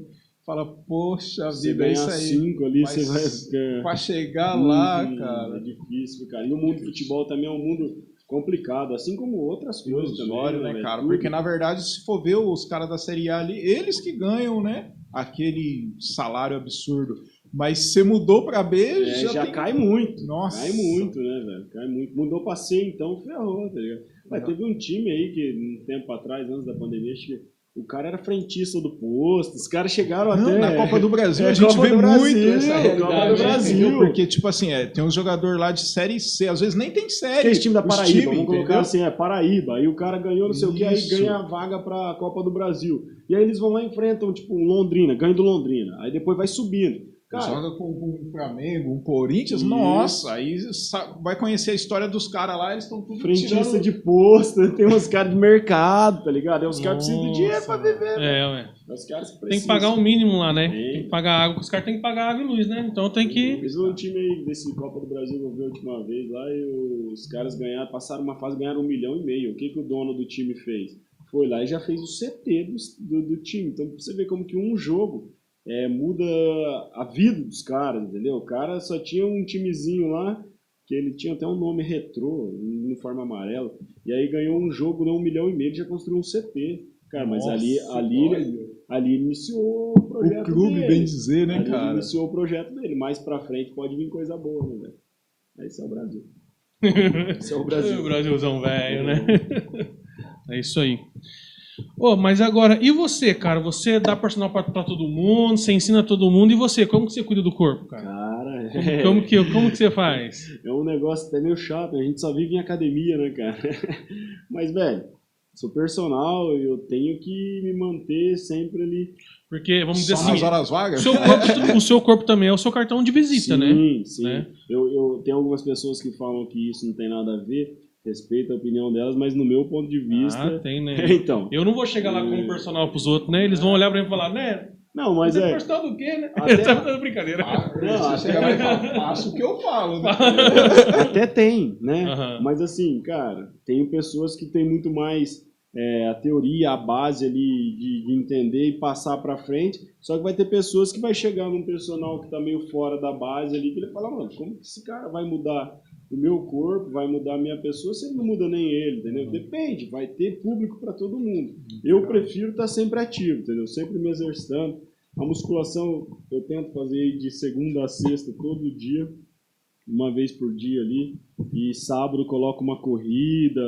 Né? Fala, poxa Você vida, é isso aí. cinco ali, Mas você vai ficar... Pra chegar lá, Hum, É cara. difícil, cara. E o mundo do futebol também é um mundo complicado, assim como outras coisas também. Ilusório, né, velho? cara? Tudo. Porque na verdade, se for ver os caras da Série A ali, eles que ganham, né? Aquele salário absurdo. Mas você mudou pra B, É, já, já, tem... cai muito. Nossa. Cai muito, né, velho? Cai muito. Mudou pra C, então ferrou, tá ligado? Mas teve um time aí que, um tempo atrás, antes da pandemia, acho que o cara era frentista do posto, os caras chegaram Não, até... na Copa do Brasil É, a gente Copa vê muito Brasil, essa realidade. Copa do né? Brasil. Porque, tipo assim, é, tem um jogador lá de Série C, às vezes nem tem série. Aquele time da Paraíba, time, vamos colocar entendeu? assim, é Paraíba. Aí o cara ganhou não sei o que, aí Isso. ganha a vaga pra Copa do Brasil. E aí eles vão lá e enfrentam, tipo, Londrina, ganha do Londrina. Aí depois vai subindo. Cara, Joga com, com o Flamengo, o Corinthians, Isso. nossa, aí vai conhecer a história dos caras lá, eles estão tudo frentista tirando... de posto, tem uns caras de mercado, tá ligado? É os caras precisam de dinheiro pra viver. né? É, ué. É os caras que Tem que precisam. pagar o mínimo lá, né? Tem. Tem que pagar água, porque os caras têm que pagar água e luz, né? Então tem que. Fiz um time aí desse Copa do Brasil que eu vi a última vez lá e os caras ganharam, passaram uma fase ganharam um milhão e meio. O que, que o dono do time fez? Foi lá e já fez o CT do, do, do time. Então pra você ver como que um jogo é, muda a vida dos caras, entendeu? O cara só tinha um timezinho lá, que ele tinha até um nome retrô, um uniforme amarelo, e aí ganhou um jogo de um milhão e meio e já construiu um CT. Cara, mas Nossa, ali, ali, olha. ali iniciou o O projeto clube, dele. bem dizer, né, Ali cara? iniciou o projeto dele. Mais pra frente pode vir coisa boa, né, velho? Esse é o Brasil. Esse é o O Brasil. Brasilzão velho, né? É isso aí. Ô, mas agora, e você, cara? Você dá personal pra, pra todo mundo, você ensina todo mundo, e você? Como que você cuida do corpo, cara? Cara, Como, é, como que, como que você faz? é um negócio até meio chato. A gente só vive em academia, né, cara? Mas, velho, sou personal e eu tenho que me manter sempre ali. Porque, vamos dizer Só assim, nas horas o vagas? seu, corpo, o seu corpo também é o seu cartão de visita, sim, né? Sim, Né? Eu, eu tenho algumas pessoas que falam que isso não tem nada a ver. Respeito a opinião delas, mas no meu ponto de vista. Ah, tem, né? então. Eu não vou chegar lá como personal pros outros, né? Eles vão olhar pra mim e falar, né? Não, mas Você é. personal do quê, né? Até- Tá fazendo brincadeira. Ah, Não, você chega lá e fala, faço o que eu falo, né? Até tem, né? Aham. Mas assim, cara, tem pessoas que têm muito mais é, a teoria, a base ali de, de entender e passar pra frente. Só que vai ter pessoas que vai chegar num personal que tá meio fora da base ali, que ele fala, mano, como que esse cara vai mudar o meu corpo, vai mudar a minha pessoa, se ele não muda nem ele, entendeu? Depende, vai ter público pra todo mundo. Eu prefiro estar sempre ativo, entendeu? Sempre me exercitando. A musculação eu tento fazer de segunda a sexta todo dia, uma vez por dia ali. E sábado coloco uma corrida,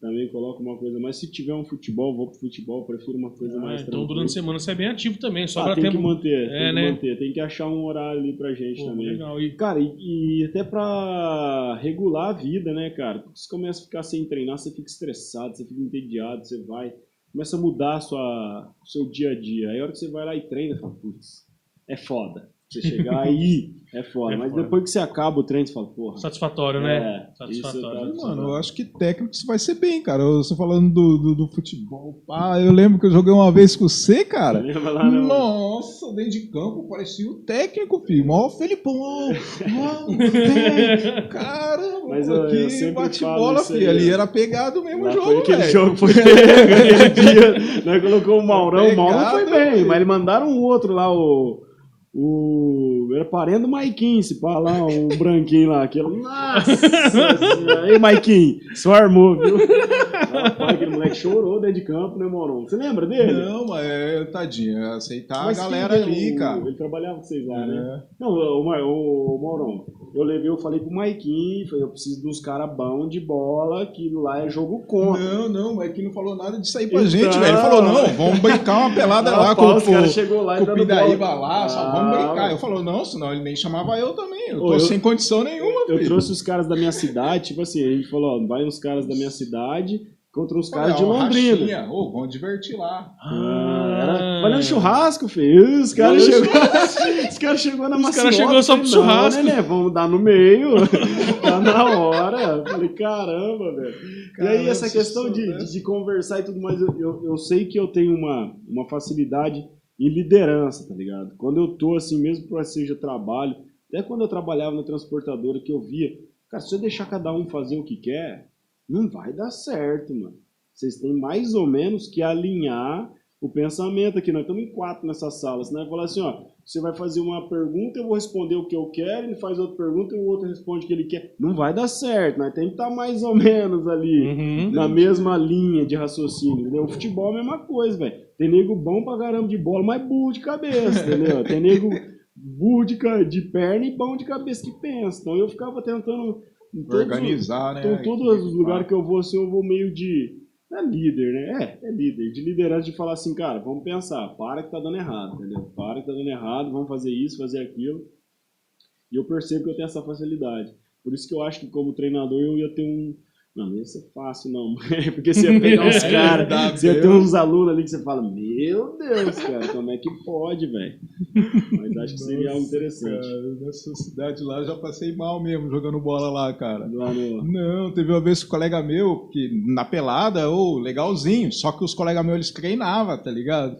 também coloco uma coisa. Mas se tiver um futebol, vou pro futebol, prefiro uma coisa Ah, mais então tranquila. durante a semana você é bem ativo também, Ah, sobra tem tempo. que manter, É, tem que né? manter. Tem que achar um horário ali pra gente Pô, também. legal. E Cara, e, e até pra regular a vida, né, cara? Porque você começa a ficar sem treinar, você fica estressado, você fica entediado, você vai, começa a mudar a sua, o seu dia a dia. Aí a hora que você vai lá e treina, fala, putz, é foda. Você chegar aí, é foda. É Mas foda. depois que você acaba o treino, você fala, porra. satisfatório, né? É, Satisfatório. isso tá- Mano, eu acho que técnico você vai ser bem, cara. Você falando do, do, do futebol. Ah, eu lembro que eu joguei uma vez com você, cara. Lá, né? Nossa, dentro de campo parecia o técnico, filho. Mó Felipão. ó, ó, velho, Caramba, Mas eu- eu que sempre bate falo bola, isso aí, filho. Ali né? era pegado mesmo o jogo, foi aquele velho. jogo, foi aquele dia. Nós colocou o Maurão, o Maurão foi Pegado, bem, filho. mas eles mandaram um outro lá, o. O. Era parente do Maiquinho, se pá lá, um branquinho lá. Aquele, nossa! Ei, Maiquinho, só armou, viu? Rapaz, aquele moleque chorou dentro de campo, né, Maurão? Você lembra dele? Não, mas é, tadinho, é aceitar Mas a galera é ali, o- cara. Ele trabalhava com vocês lá, né? É. Não, o, o, o Maurão, eu levei, eu falei pro Maiquinho, falei, eu preciso de uns caras bons de bola, que lá é jogo contra. Não, não, mas que não falou nada disso aí pra Então- gente, velho. Ele falou, não, vamos brincar uma pelada lá com, Rapaz, os caras chegou lá e o dando bola. lá, Ah, vamos brincar. Eu falou, não, senão ele nem chamava eu também. Eu Ô, tô eu- sem condição nenhuma, Eu filho. trouxe os caras da minha cidade, tipo assim, a gente falou, ó, vai uns caras da minha cidade contra uns caras de Londrina. Ô, vamos divertir lá. Ah, era, vai no churrasco, filho. Os caras chegou, os caras chegou na Os maciota, caras chegou só pro falei, churrasco. Né, né, vamos dar no meio. tá na hora. Eu Falei, caramba, velho. E aí, essa questão de, de conversar e tudo mais, eu, eu, eu sei que eu tenho uma, uma facilidade em liderança, tá ligado? Quando eu tô assim, mesmo que seja trabalho, até quando eu trabalhava na transportadora, que eu via, cara, se eu deixar cada um fazer o que quer, não vai dar certo, mano. Vocês têm mais ou menos que alinhar o pensamento aqui. Nós estamos em quatro nessa sala. Senão vai falar assim, ó, você vai fazer uma pergunta, eu vou responder o que eu quero, ele faz outra pergunta e o outro responde o que ele quer. Não vai dar certo, nós temos que estar mais ou menos ali Uhum. na mesma linha de raciocínio, entendeu? O futebol é a mesma coisa, velho. Tem nego bom pra caramba de bola, mas burro de cabeça, entendeu? Tem nego burro de, de perna e bom de cabeça que pensa. Então eu ficava tentando... todos os- Organizar, né? então, todos os lugares que eu vou, assim, eu vou meio de. É líder, né? É, é líder. De liderança de falar assim, cara, vamos pensar, para que tá dando errado, entendeu? Para que tá dando errado, vamos fazer isso, fazer aquilo. E eu percebo que eu tenho essa facilidade. Por isso que eu acho que como treinador eu ia ter um, Não, não ia ser fácil, não. Porque você ia pegar uns É, caras, você ia ter uns alunos ali que você fala, meu Deus, cara, como é que pode, velho? Mas acho que seria algo interessante. Cara, nessa cidade lá eu já passei mal mesmo jogando bola lá, cara. Lá no... Não, teve uma vez que um colega meu, que na pelada, ô, legalzinho, só que os colegas meus eles treinavam, tá ligado?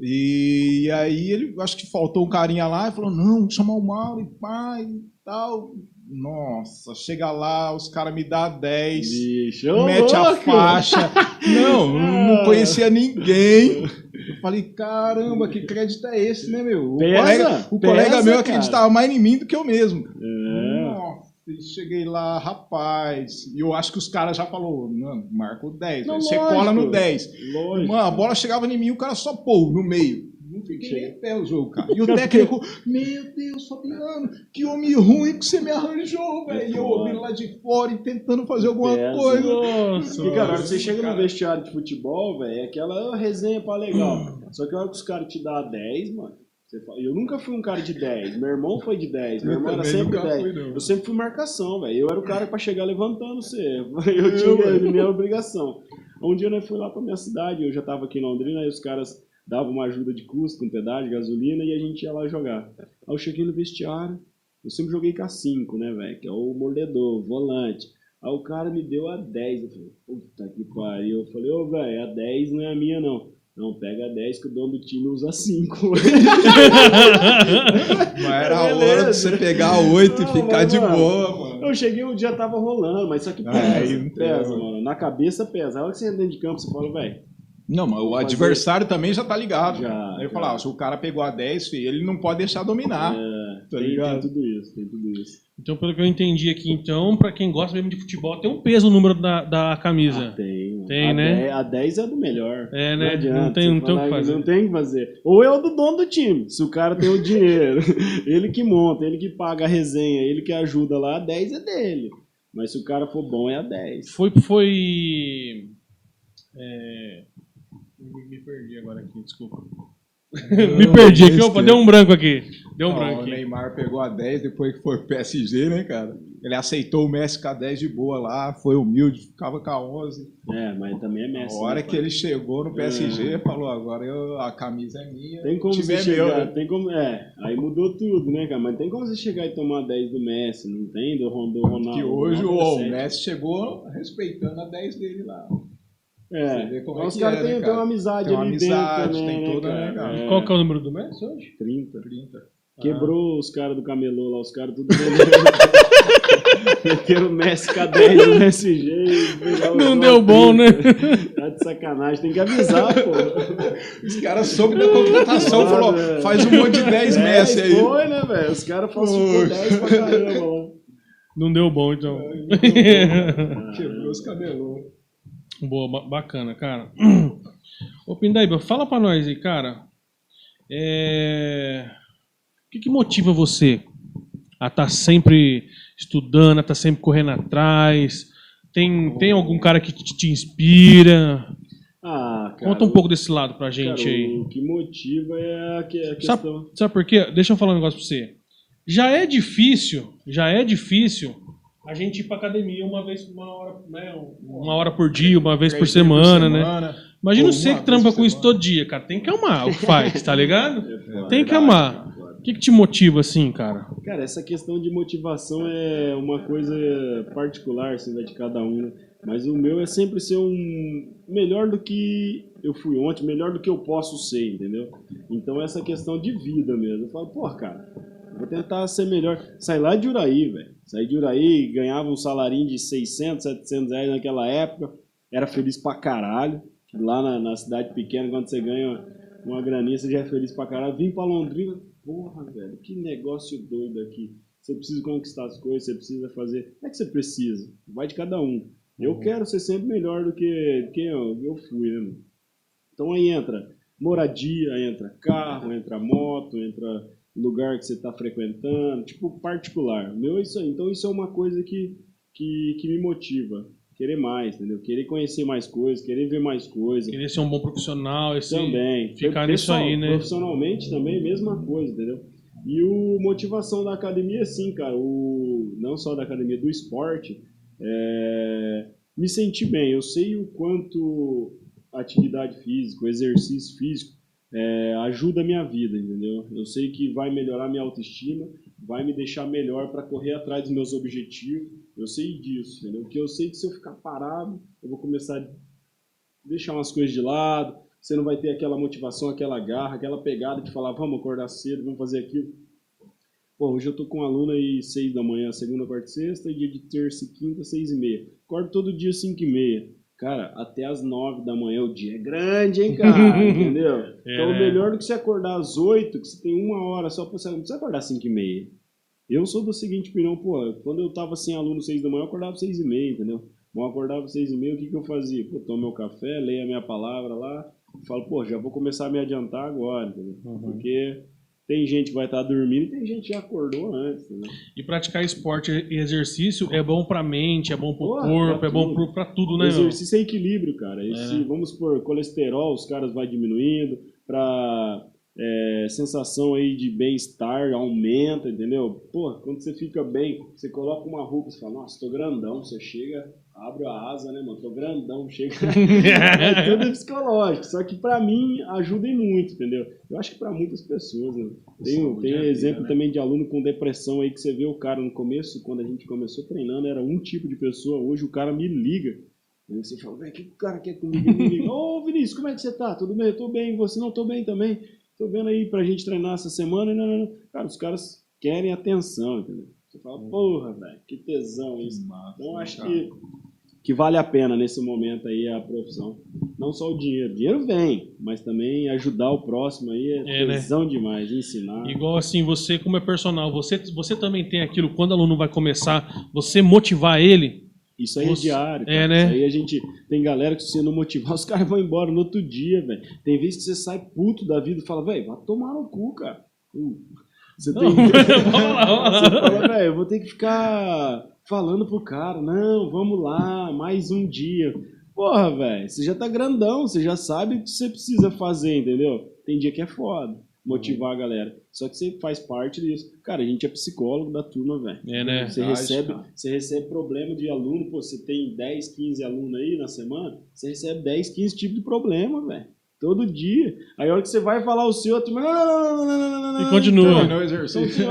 E aí ele, acho que faltou um carinha lá e falou, não, vou chamar o Mauro e pai e tal. Nossa, chega lá, os caras me dão 10, Bicho, mete a louco! faixa. Não, não conhecia ninguém. Eu falei, caramba, que crédito é esse, né, meu? O Pesa, colega, o pesa, colega meu cara. acreditava mais em mim do que eu mesmo. É. Nossa, cheguei lá, rapaz. E eu acho que os caras já falaram, não, marca o 10, Não, velho, você lógico. cola no 10. Lógico. Mano, a bola chegava em mim e o cara só pô no meio. Não fiquei em pé o jogo, cara. E o técnico, meu Deus, Fabiano, que homem ruim que você me arranjou, velho. E eu ouvindo lá de fora e tentando fazer alguma Pesa. coisa. Nossa. Porque, cara, a hora que você chega cara. no vestiário de futebol, velho, é aquela resenha pra legal. Só que a hora que os caras te dão 10, mano, você fala, eu nunca fui um cara de 10. Meu irmão foi de 10. Meu Eu irmão era sempre nunca 10. fui. Eu sempre fui marcação, velho. Eu era o cara pra chegar levantando você. Eu tinha minha obrigação. Um dia nós fui lá pra minha cidade, eu já tava aqui em Londrina, aí os caras davam uma ajuda de custo com pedágio, gasolina, e a gente ia lá jogar. Aí eu cheguei no vestiário, eu sempre joguei com a 5, né, velho? Que é o mordedor, volante. Aí o cara me deu a 10. Eu falei, puta que pariu. Eu falei, ô, velho, a 10 não é a minha, não. Não, pega a 10 que o dono do time usa 5. Mas era a hora de você pegar 8 e Não, ficar mas, de mano, boa, mano. Eu cheguei, o dia tava rolando, mas só que pesa, tem, pesa, mano. mano. Na cabeça pesa. A hora que você entra dentro de campo, você fala, velho, Não, mas o fazer- adversário também já tá ligado. Já, Aí eu ah, se o cara pegou a 10, filho, ele não pode deixar dominar. é, tá tem, tem tudo isso, tem tudo isso. Então, pelo que eu entendi aqui, então, pra quem gosta mesmo de futebol, tem um peso o número da, da camisa. Ah, tem. Tem, a né? 10, a 10 é do melhor. É, Não né? adianta Não tem- não tem o que fazer. Não tem o que fazer. Ou é o do dono do time. Se o cara tem o dinheiro, ele que monta, ele que paga a resenha, ele que ajuda lá, a 10 é dele. Mas se o cara for bom, é a 10. Foi. foi é, me, perdi agora aqui, desculpa. me perdi aqui, opa, deu um branco aqui. Deu um Não, branco o aqui. Neymar pegou a 10 depois que foi pro PSG, né, cara? Ele aceitou o Messi com a 10 de boa lá, foi humilde, ficava com a 11. É, mas também é Messi. hora né, que pai? ele chegou no PSG, falou: agora eu- a camisa é minha. Tem como você é chegar, meu, né? tem como, é, aí mudou tudo, né, cara? Mas tem como você chegar e tomar 10 do Messi, não tem? Do, Ron- do Ronaldo. Que hoje do o, o é Messi chegou respeitando a 10 dele lá. Você É, vê como é os caras é, né, têm cara? tem uma amizade Tem uma ali amizade, dentro tem né, toda, cara? né, cara? É, Qual que é o número do Messi hoje? 30. 30. Quebrou os caras do camelô lá, os caras tudo Meteram o Messi com a 10 do PSG. e pegaram Não deu bom, né? Tá de sacanagem, tem que avisar, pô. Os caras soube da contratação, Ah, falou: velho. faz um monte de 10 Messi aí. Foi, né, velho? Os caras falsificou 10 pra caramba lá. Não deu bom, então. Quebrou os cabelos. Boa, ba- bacana, cara. Ô, Pindaíba, fala pra nós aí, cara. É... O que, que motiva você a estar sempre estudando, a estar sempre correndo atrás? Tem, tem algum cara que te, te inspira? Ah, cara. Conta um pouco desse lado pra cara, gente aí. O que motiva é a, que- a Sabe, questão. sabe por quê? Deixa eu falar um negócio pra você. Já é difícil, já é difícil a gente ir pra academia uma vez, uma hora, né, uma hora por dia, uma vez por Três vezes semana, né? Imagina você que trampa por com isso semana. todo dia, cara. Tem que amar o que faz, tá ligado? É. Tem que amar. O que, que te motiva assim, cara? Cara, essa questão de motivação é uma coisa particular, assim, né, de cada um. né? Mas o meu é sempre ser um melhor do que eu fui ontem, melhor do que eu posso ser, entendeu? Então essa questão de vida mesmo. Eu falo, pô, cara, vou tentar ser melhor. Sai lá de Uraí, velho. Saí de Uraí, ganhava um salarinho de 600, 700 reais naquela época. Era feliz pra caralho. Lá na, na cidade pequena, quando você ganha uma graninha, você já é feliz pra caralho. Vim pra Londrina, porra, velho, que negócio doido aqui. Você precisa conquistar as coisas, você precisa fazer. É que você precisa, vai de cada um. Eu quero ser sempre melhor do que quem eu, eu fui, né? mano? Então aí entra moradia, entra carro, entra moto, entra lugar que você está frequentando, tipo particular. O meu é isso aí. Então isso é uma coisa que, que, que me motiva. Querer mais, entendeu? Querer conhecer mais coisas, querer ver mais coisas. Querer ser um bom profissional, esse... Também. ficar nisso aí, né? Profissionalmente também, mesma coisa, entendeu? E o motivação da academia, sim, cara. O, não só da academia, do esporte, é, me sentir bem. Eu sei o quanto atividade física, exercício físico é, ajuda a minha vida, entendeu? Eu sei que vai melhorar minha autoestima, vai me deixar melhor para correr atrás dos meus objetivos. Eu sei disso, entendeu? Porque eu sei que se eu ficar parado, eu vou começar a deixar umas coisas de lado, você não vai ter aquela motivação, aquela garra, aquela pegada de falar, vamos acordar cedo, vamos fazer aquilo. Pô, hoje eu tô com aluno aí seis da manhã, segunda, quarta e sexta, e dia de terça e quinta, seis e meia. Acordo todo dia cinco e meia. Cara, até as nove da manhã o dia é grande, hein, cara? Entendeu? É, então, né? melhor do que você acordar às oito, que você tem uma hora só pra você. Não precisa acordar cinco e meia. Eu sou do seguinte opinião, pô, quando eu tava sem aluno seis da manhã, eu acordava seis e meia, entendeu? Bom, eu acordava seis e meia, o que que eu fazia? Pô, tomo meu café, leio a minha palavra lá, falo, pô, já vou começar a me adiantar agora, entendeu? Uhum. Porque tem gente que vai estar dormindo e tem gente que já acordou antes, entendeu? E praticar esporte e exercício é bom pra mente, é bom pro Porra, corpo, é bom pra tudo, né? O exercício é equilíbrio, cara. Esse, É. Vamos por colesterol, os caras vai diminuindo, pra é, sensação aí de bem-estar aumenta, entendeu? Pô, quando você fica bem, você coloca uma roupa, você fala, nossa, tô grandão, você chega, abre a asa, né, mano? Tô grandão, chega. é tudo psicológico. Só que pra mim ajuda muito, entendeu? Eu acho que pra muitas pessoas, né? Tem, tem é vida, exemplo né? também de aluno com depressão aí que você vê o cara no começo, quando a gente começou treinando, era um tipo de pessoa, hoje o cara me liga. Aí você fala, velho, o que o cara quer comigo? Ele me liga, Ô Vinícius, como é que você tá? Tudo bem? Eu tô bem, você não tô bem também. Tô vendo aí pra gente treinar essa semana. Não, não, não. Cara, os caras querem atenção, entendeu? Você fala, porra, velho, que tesão isso. Massa, Então acho cara. que, que vale a pena nesse momento aí a profissão. Não só o dinheiro. Dinheiro vem, mas também ajudar o próximo aí é, É, né? demais, ensinar. Igual assim, você como é personal, você, você também tem aquilo, quando o aluno vai começar, você motivar ele. Isso aí Você- é diário. é, cara. né? Isso aí a gente. Tem galera que se você não motivar, os caras vão embora no outro dia, velho. Tem vezes que você sai puto da vida e fala, velho, vai tomar no cu, cara. Hum. Você tem. Não, vamos lá, vamos Você lá. fala, velho, eu vou ter que ficar falando pro cara, não, vamos lá, mais um dia. Porra, velho, você já tá grandão, você já sabe o que você precisa fazer, entendeu? Tem dia que é foda. Motivar a galera. Só que você faz parte disso. Cara, a gente é psicólogo da turma, velho. É, né? Você recebe, cara. você recebe problema de aluno, pô, você tem 10, 15 alunos aí na semana, você recebe 10, 15 tipos de problema, velho. Todo dia. Aí a hora que você vai falar o seu, a turma. "Não, não, não, não, não, não, não, E não." continua. Terminou o exercício.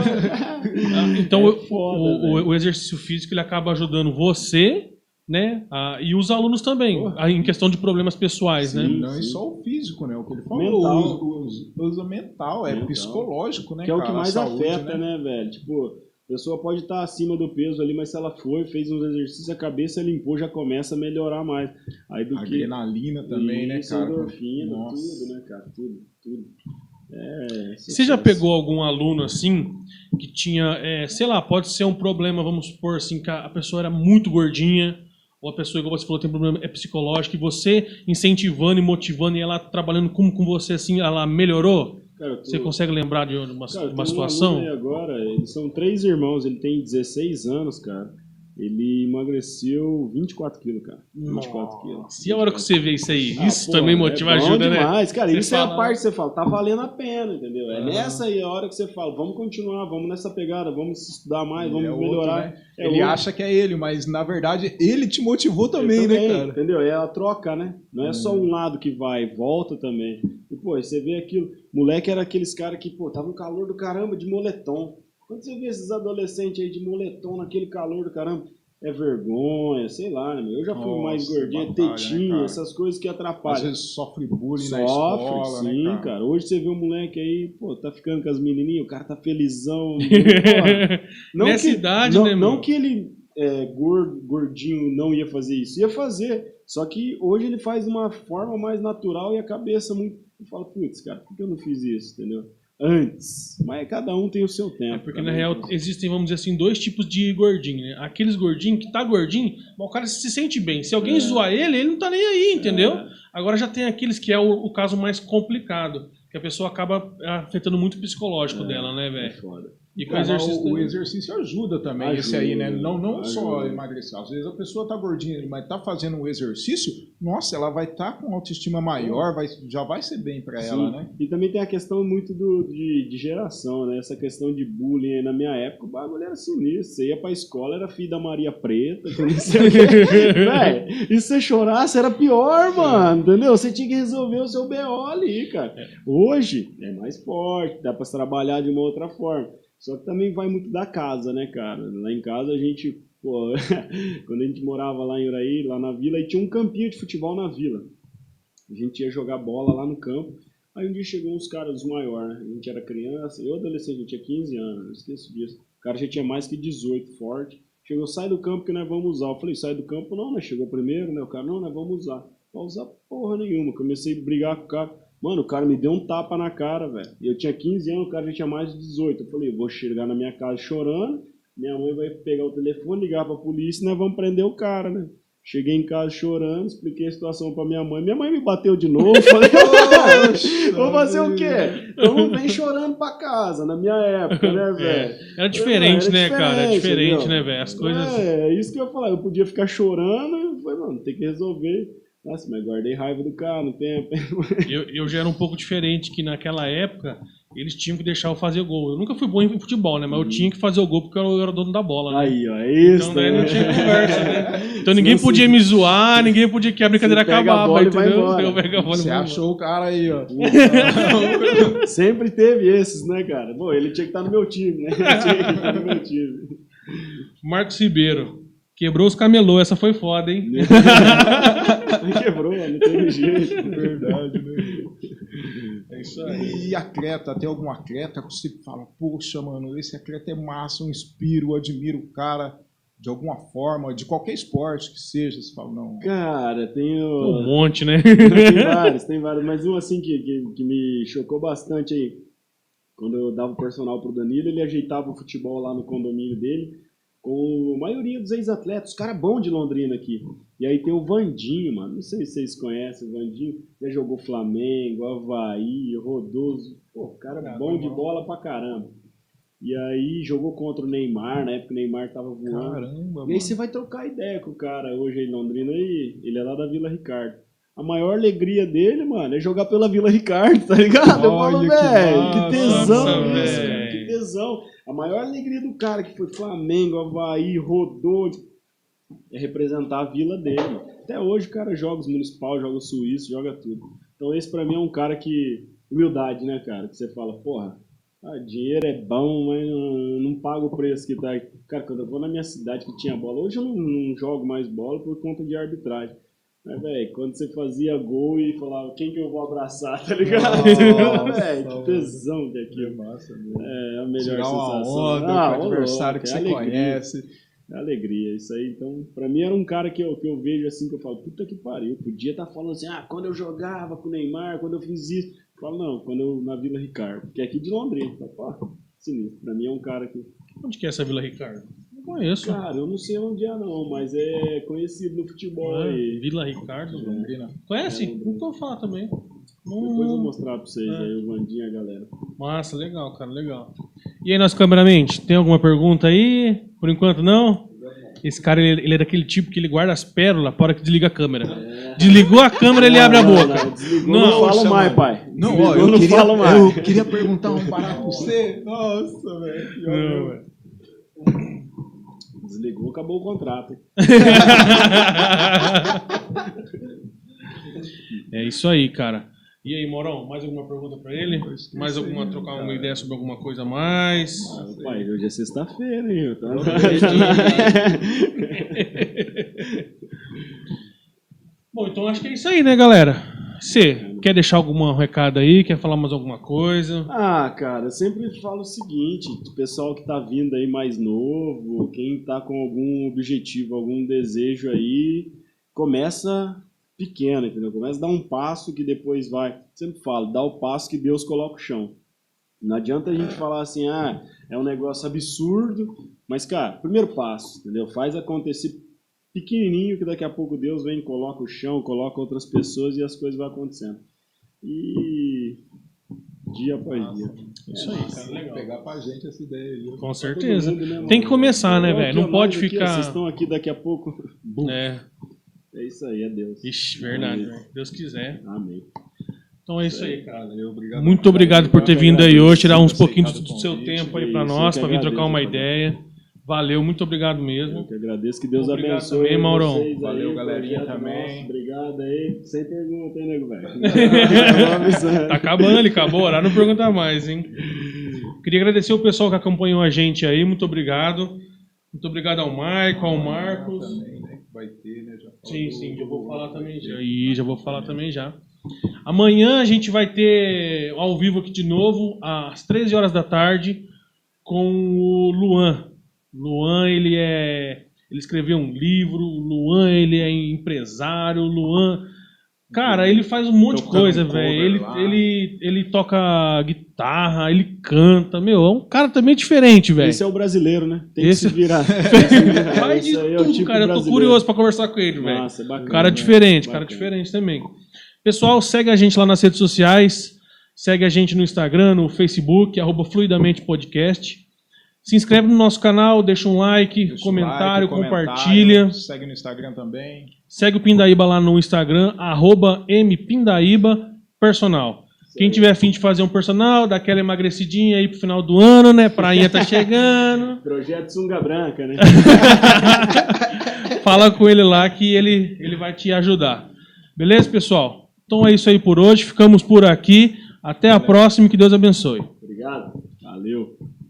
Então É o- foda, o, o- o exercício físico ele acaba ajudando você, né? a- e os alunos também, a- em questão de problemas pessoais, né? Sim. Não é só o físico, né? O que ele falou. Usa, usa mental, é Mental. psicológico, né? que é o cara? que mais saúde, afeta, né, velho? Tipo, a pessoa pode estar acima do peso ali, mas se ela foi, fez uns exercícios, a cabeça limpou, já começa a melhorar mais. Aí do que. Adrenalina também, né, cara? endorfina, Nossa. tudo, né, cara? Tudo, tudo. É, Você já pegou algum aluno assim que tinha, é, sei lá, pode ser um problema, vamos supor assim, que a pessoa era muito gordinha, ou a pessoa, igual você falou, tem problema é psicológico, e você incentivando e motivando e ela trabalhando com, com você assim, ela melhorou? Cara, tô- Você consegue lembrar de uma, Cara, uma um situação? aí agora, eles são três irmãos, ele tem 16 anos, cara. Ele emagreceu 24 quilos, cara. 24 quilos. E a hora que você vê isso aí? Ah, Isso pô, também é motiva, bom ajuda, né? demais. Cara, Você isso é fala- a parte que você fala, tá valendo a pena, entendeu? É nessa aí a hora que você fala, vamos continuar, vamos nessa pegada, vamos estudar mais, vamos É outro, melhorar. né? É ele outro. acha que é ele, mas na verdade ele te motivou também, Eu né, cara? Entendeu? É a troca, né? Não é só Uhum. um lado que vai, volta também. E, pô, você vê aquilo. Moleque era aqueles caras que, pô, tava um calor do caramba de moletom. Quando você vê esses adolescentes aí de moletom naquele calor do caramba, é vergonha, sei lá, né? meu? Eu já fui Nossa, mais gordinho, batalha, né, tetinho, cara? essas coisas que Às atrapalham. vezes sofre bullying na Sofre, escola, sim, né, cara? Hoje você vê um moleque aí, pô, tá ficando com as menininhas, o cara tá felizão. porra. Não Nessa que, idade, não, né, não que ele, é, gordinho, não ia fazer isso. Ia fazer. Só que hoje ele faz de uma forma mais natural e a cabeça muito. Eu falo, putz, cara, por que eu não fiz isso, entendeu? Antes. Mas cada um tem o seu tempo. É porque na real existem, vamos dizer assim, dois tipos de gordinho, né? Aqueles gordinhos que tá gordinho, mas o cara se sente bem. Se alguém É. zoar ele, ele não tá nem aí, entendeu? É. Agora já tem aqueles que é o, o caso mais complicado, que a pessoa acaba afetando muito o psicológico É, dela, né, É velho? foda. E com exercício. o, o exercício ajuda também, Ajuda, esse aí, né? Não, não só emagrecer. Às vezes a pessoa tá gordinha, mas tá fazendo um exercício, nossa, ela vai estar com autoestima maior, vai, já vai ser bem pra ela, né? E também tem a questão muito do, de, de geração, né? Essa questão de bullying aí na minha época, o bagulho era sinistro. Você ia pra escola, era filho da Maria Preta, que não sei o quê. Véi, e se você chorasse, era pior, mano, entendeu? Você tinha que resolver o seu BO ali, cara. Hoje é mais forte, dá pra se trabalhar de uma outra forma. Só que também vai muito da casa, né, cara? Lá em casa a gente, pô, quando a gente morava lá em Uraí, lá na vila, e tinha um campinho de futebol na vila. A gente ia jogar bola lá no campo. Aí um dia chegou uns caras maiores, né? A gente era criança, eu adolescente, eu tinha 15 anos, eu esqueço disso. O cara já tinha mais que 18, forte. Chegou, sai do campo que nós vamos usar. Eu falei, sai do campo não, né? Chegou primeiro, né? O cara, não, nós vamos usar. Vai usar porra nenhuma. Comecei a brigar com o cara. Mano, o cara me deu um tapa na cara, velho. Eu tinha 15 anos, o cara já tinha mais de 18. Eu falei, vou chegar na minha casa chorando, minha mãe vai pegar o telefone, ligar pra polícia e nós vamos prender o cara, né? Cheguei em casa chorando, expliquei a situação pra minha mãe. Minha mãe me bateu de novo. Falei, vou fazer o quê? Então vem chorando pra casa, na minha época, né, velho? Era diferente, Era né, cara? É diferente, diferente, entendeu? né, velho? As coisas. É, é isso que eu ia falar. Eu podia ficar chorando, eu falei, mano, tem que resolver. Nossa, mas guardei raiva do cara no tempo. Eu, eu já era um pouco diferente, que naquela época eles tinham que deixar eu fazer gol. Eu nunca fui bom em futebol, né? Mas eu tinha que fazer o gol porque eu era o dono da bola, né? Aí, ó, é isso. Então daí não né? tinha conversa, né? Então Se ninguém você- podia me zoar, ninguém podia que a brincadeira Você pega a acabava, bola e vai entendeu? embora. Eu pego a bola e Você vou achou o cara aí, ó. Sempre teve esses, né, cara? Bom, ele tinha que estar no meu time, né? Tinha que estar no meu time. Marcos Ribeiro. Quebrou os camelô, essa foi foda, hein? Quebrou, não teve jeito. Verdade, né? É isso aí. E atleta, tem algum atleta que você fala, poxa, mano, esse atleta é massa, eu inspiro, eu admiro o cara de alguma forma, de qualquer esporte que seja, você fala, não. Cara, tenho. Um monte, né? tem vários, tem vários. Mas um assim que, que, que me chocou bastante aí. Quando eu dava o personal pro Danilo, ele ajeitava o futebol lá no condomínio dele com a maioria dos ex-atletas, os caras bons de Londrina aqui. E aí tem o Vandinho, mano. Não sei se vocês conhecem o Vandinho. Já jogou Flamengo, Havaí, Rodoso. Pô, o cara é bom de bola pra caramba. E aí jogou contra o Neymar, na época o Neymar tava voando. Caramba, E aí você vai trocar ideia com o cara hoje aí em Londrina e ele é lá da Vila Ricardo. A maior alegria dele, mano, é jogar pela Vila Ricardo, tá ligado? Eu falo, Olha que velho, massa, que tesão velho. isso, cara, que A maior alegria do cara que foi Flamengo, Havaí, rodou, é representar a vila dele. Até hoje o cara joga os municipal, joga o suíço, joga tudo. Então esse pra mim é um cara que. Humildade, né, cara? Que você fala, porra, ah, dinheiro é bom, mas não, não paga o preço que tá. Cara, quando eu vou na minha cidade que tinha bola, hoje eu não, não jogo mais bola por conta de arbitragem. Mas, velho, quando você fazia gol e falava, quem que eu vou abraçar, tá ligado? Nossa, velho, que tesão que é Que aquilo. massa, meu. É a melhor Tirar uma sensação. onda Ah, com o adversário que você é alegria. conhece. É alegria, isso aí. Então, pra mim era um cara que eu, que eu vejo assim, que eu falo, puta que pariu. Podia estar falando assim, ah, quando eu jogava com o Neymar, quando eu fiz isso. Eu falo, não, quando eu na Vila Ricardo, que é aqui de Londrina. Falo, pô, sinistro. Pra mim é um cara que. Onde que é essa Vila Ricardo? Não conheço. Cara, eu não sei onde é não, mas é conhecido no futebol aí. Vila Ricardo. Londrina. Conhece? É, Nunca vou falar também. Depois eu vou Hum, mostrar pra vocês É. aí, o Vandinha, a galera. Massa, legal, cara, legal. E aí, nosso cameramente, tem alguma pergunta aí? Por enquanto, não? Esse cara, ele, ele é daquele tipo que ele guarda as pérolas para hora que desliga a câmera. Desligou a câmera, ele abre a Não, boca. não, desligou, Não, não, falo mais, mano. pai. Não, Desligou, ó, eu não queria, falo mais. eu queria perguntar um barato pra você. Nossa, velho. que Não, ódio. velho. Desligou, acabou o contrato. É isso aí, cara. E aí, Morão, mais alguma pergunta pra ele? Mais alguma, trocar uma cara? ideia sobre alguma coisa a mais? Ah, pai, hoje é sexta-feira, hein? Tô- Bom, então acho que é isso aí, né, galera? Você quer deixar algum recado aí? Quer falar mais alguma coisa? Ah, cara, sempre falo o seguinte, o pessoal que tá vindo aí mais novo, quem tá com algum objetivo, algum desejo aí, começa pequeno, entendeu? Começa a dar um passo que depois vai. Sempre falo, dá o passo que Deus coloca o chão. Não adianta a gente falar assim, ah, é um negócio absurdo, mas, cara, primeiro passo, entendeu? Faz acontecer pequenininho que daqui a pouco Deus vem, coloca o chão, coloca outras pessoas e as coisas vão acontecendo. E Dia após dia. Isso aí, cara, legal. Pegar pra gente essa ideia aí. Com certeza. Todo mundo, né? Tem que começar, né, velho? Não pode aqui, ficar. Vocês estão aqui daqui a pouco. Bum. É, É isso aí, é Deus. ixi, verdade, Amém. Deus quiser. Amém. Então é isso aí, cara. Obrigado. Muito obrigado por ter vindo aí hoje, tirar uns pouquinhos do seu tempo aí É pra isso, nós, pra vir trocar uma ideia. Valeu, muito obrigado Eu mesmo. que agradeço, que Deus Obrigado abençoe. também, Maurão. vocês aí, Valeu, o galerinha, projeto também. nosso. Obrigado aí. Sem pergunta, hein, nego, velho? Tá acabando, ele acabou, lá não pergunta mais, hein? Queria agradecer o pessoal que acompanhou a gente aí, muito obrigado. Muito obrigado ao Maicon, ao Marcos. Também, né? Vai ter, né? Já Sim, sim, já vou falar também já. Ih, já vou falar também já. Amanhã a gente vai ter ao vivo aqui de novo, às 13 horas da tarde, com o Luan. Luan, ele é. Ele escreveu um livro, o Luan, ele é empresário, o Luan. Cara, ele faz um monte de coisa, velho. Ele, lá. ele, ele toca guitarra, ele canta. Meu, é um cara também diferente, velho. Esse é o brasileiro, né? Tem Esse- que se virar. Faz de é o tudo, tipo cara. Eu tô curioso pra conversar com ele, velho. Nossa, bacana. Cara né? diferente, cara Bacana. diferente também. Pessoal, segue a gente lá nas redes sociais. Segue a gente no Instagram, no Facebook, arroba Fluidamente Podcast. Se inscreve no nosso canal, deixa um like, Deixa comentário, like, compartilha. comentário, Segue no Instagram também. Segue o Pindaíba lá no Instagram, arroba mpindaíba personal. Quem tiver afim de fazer um personal, dá aquela emagrecidinha aí pro final do ano, né? Prainha tá chegando. Projeto Sunga Branca, né? Fala com ele lá que ele, ele vai te ajudar. Beleza, pessoal? Então é isso aí por hoje. Ficamos por aqui. Até a próxima e que Deus abençoe. Obrigado. Valeu.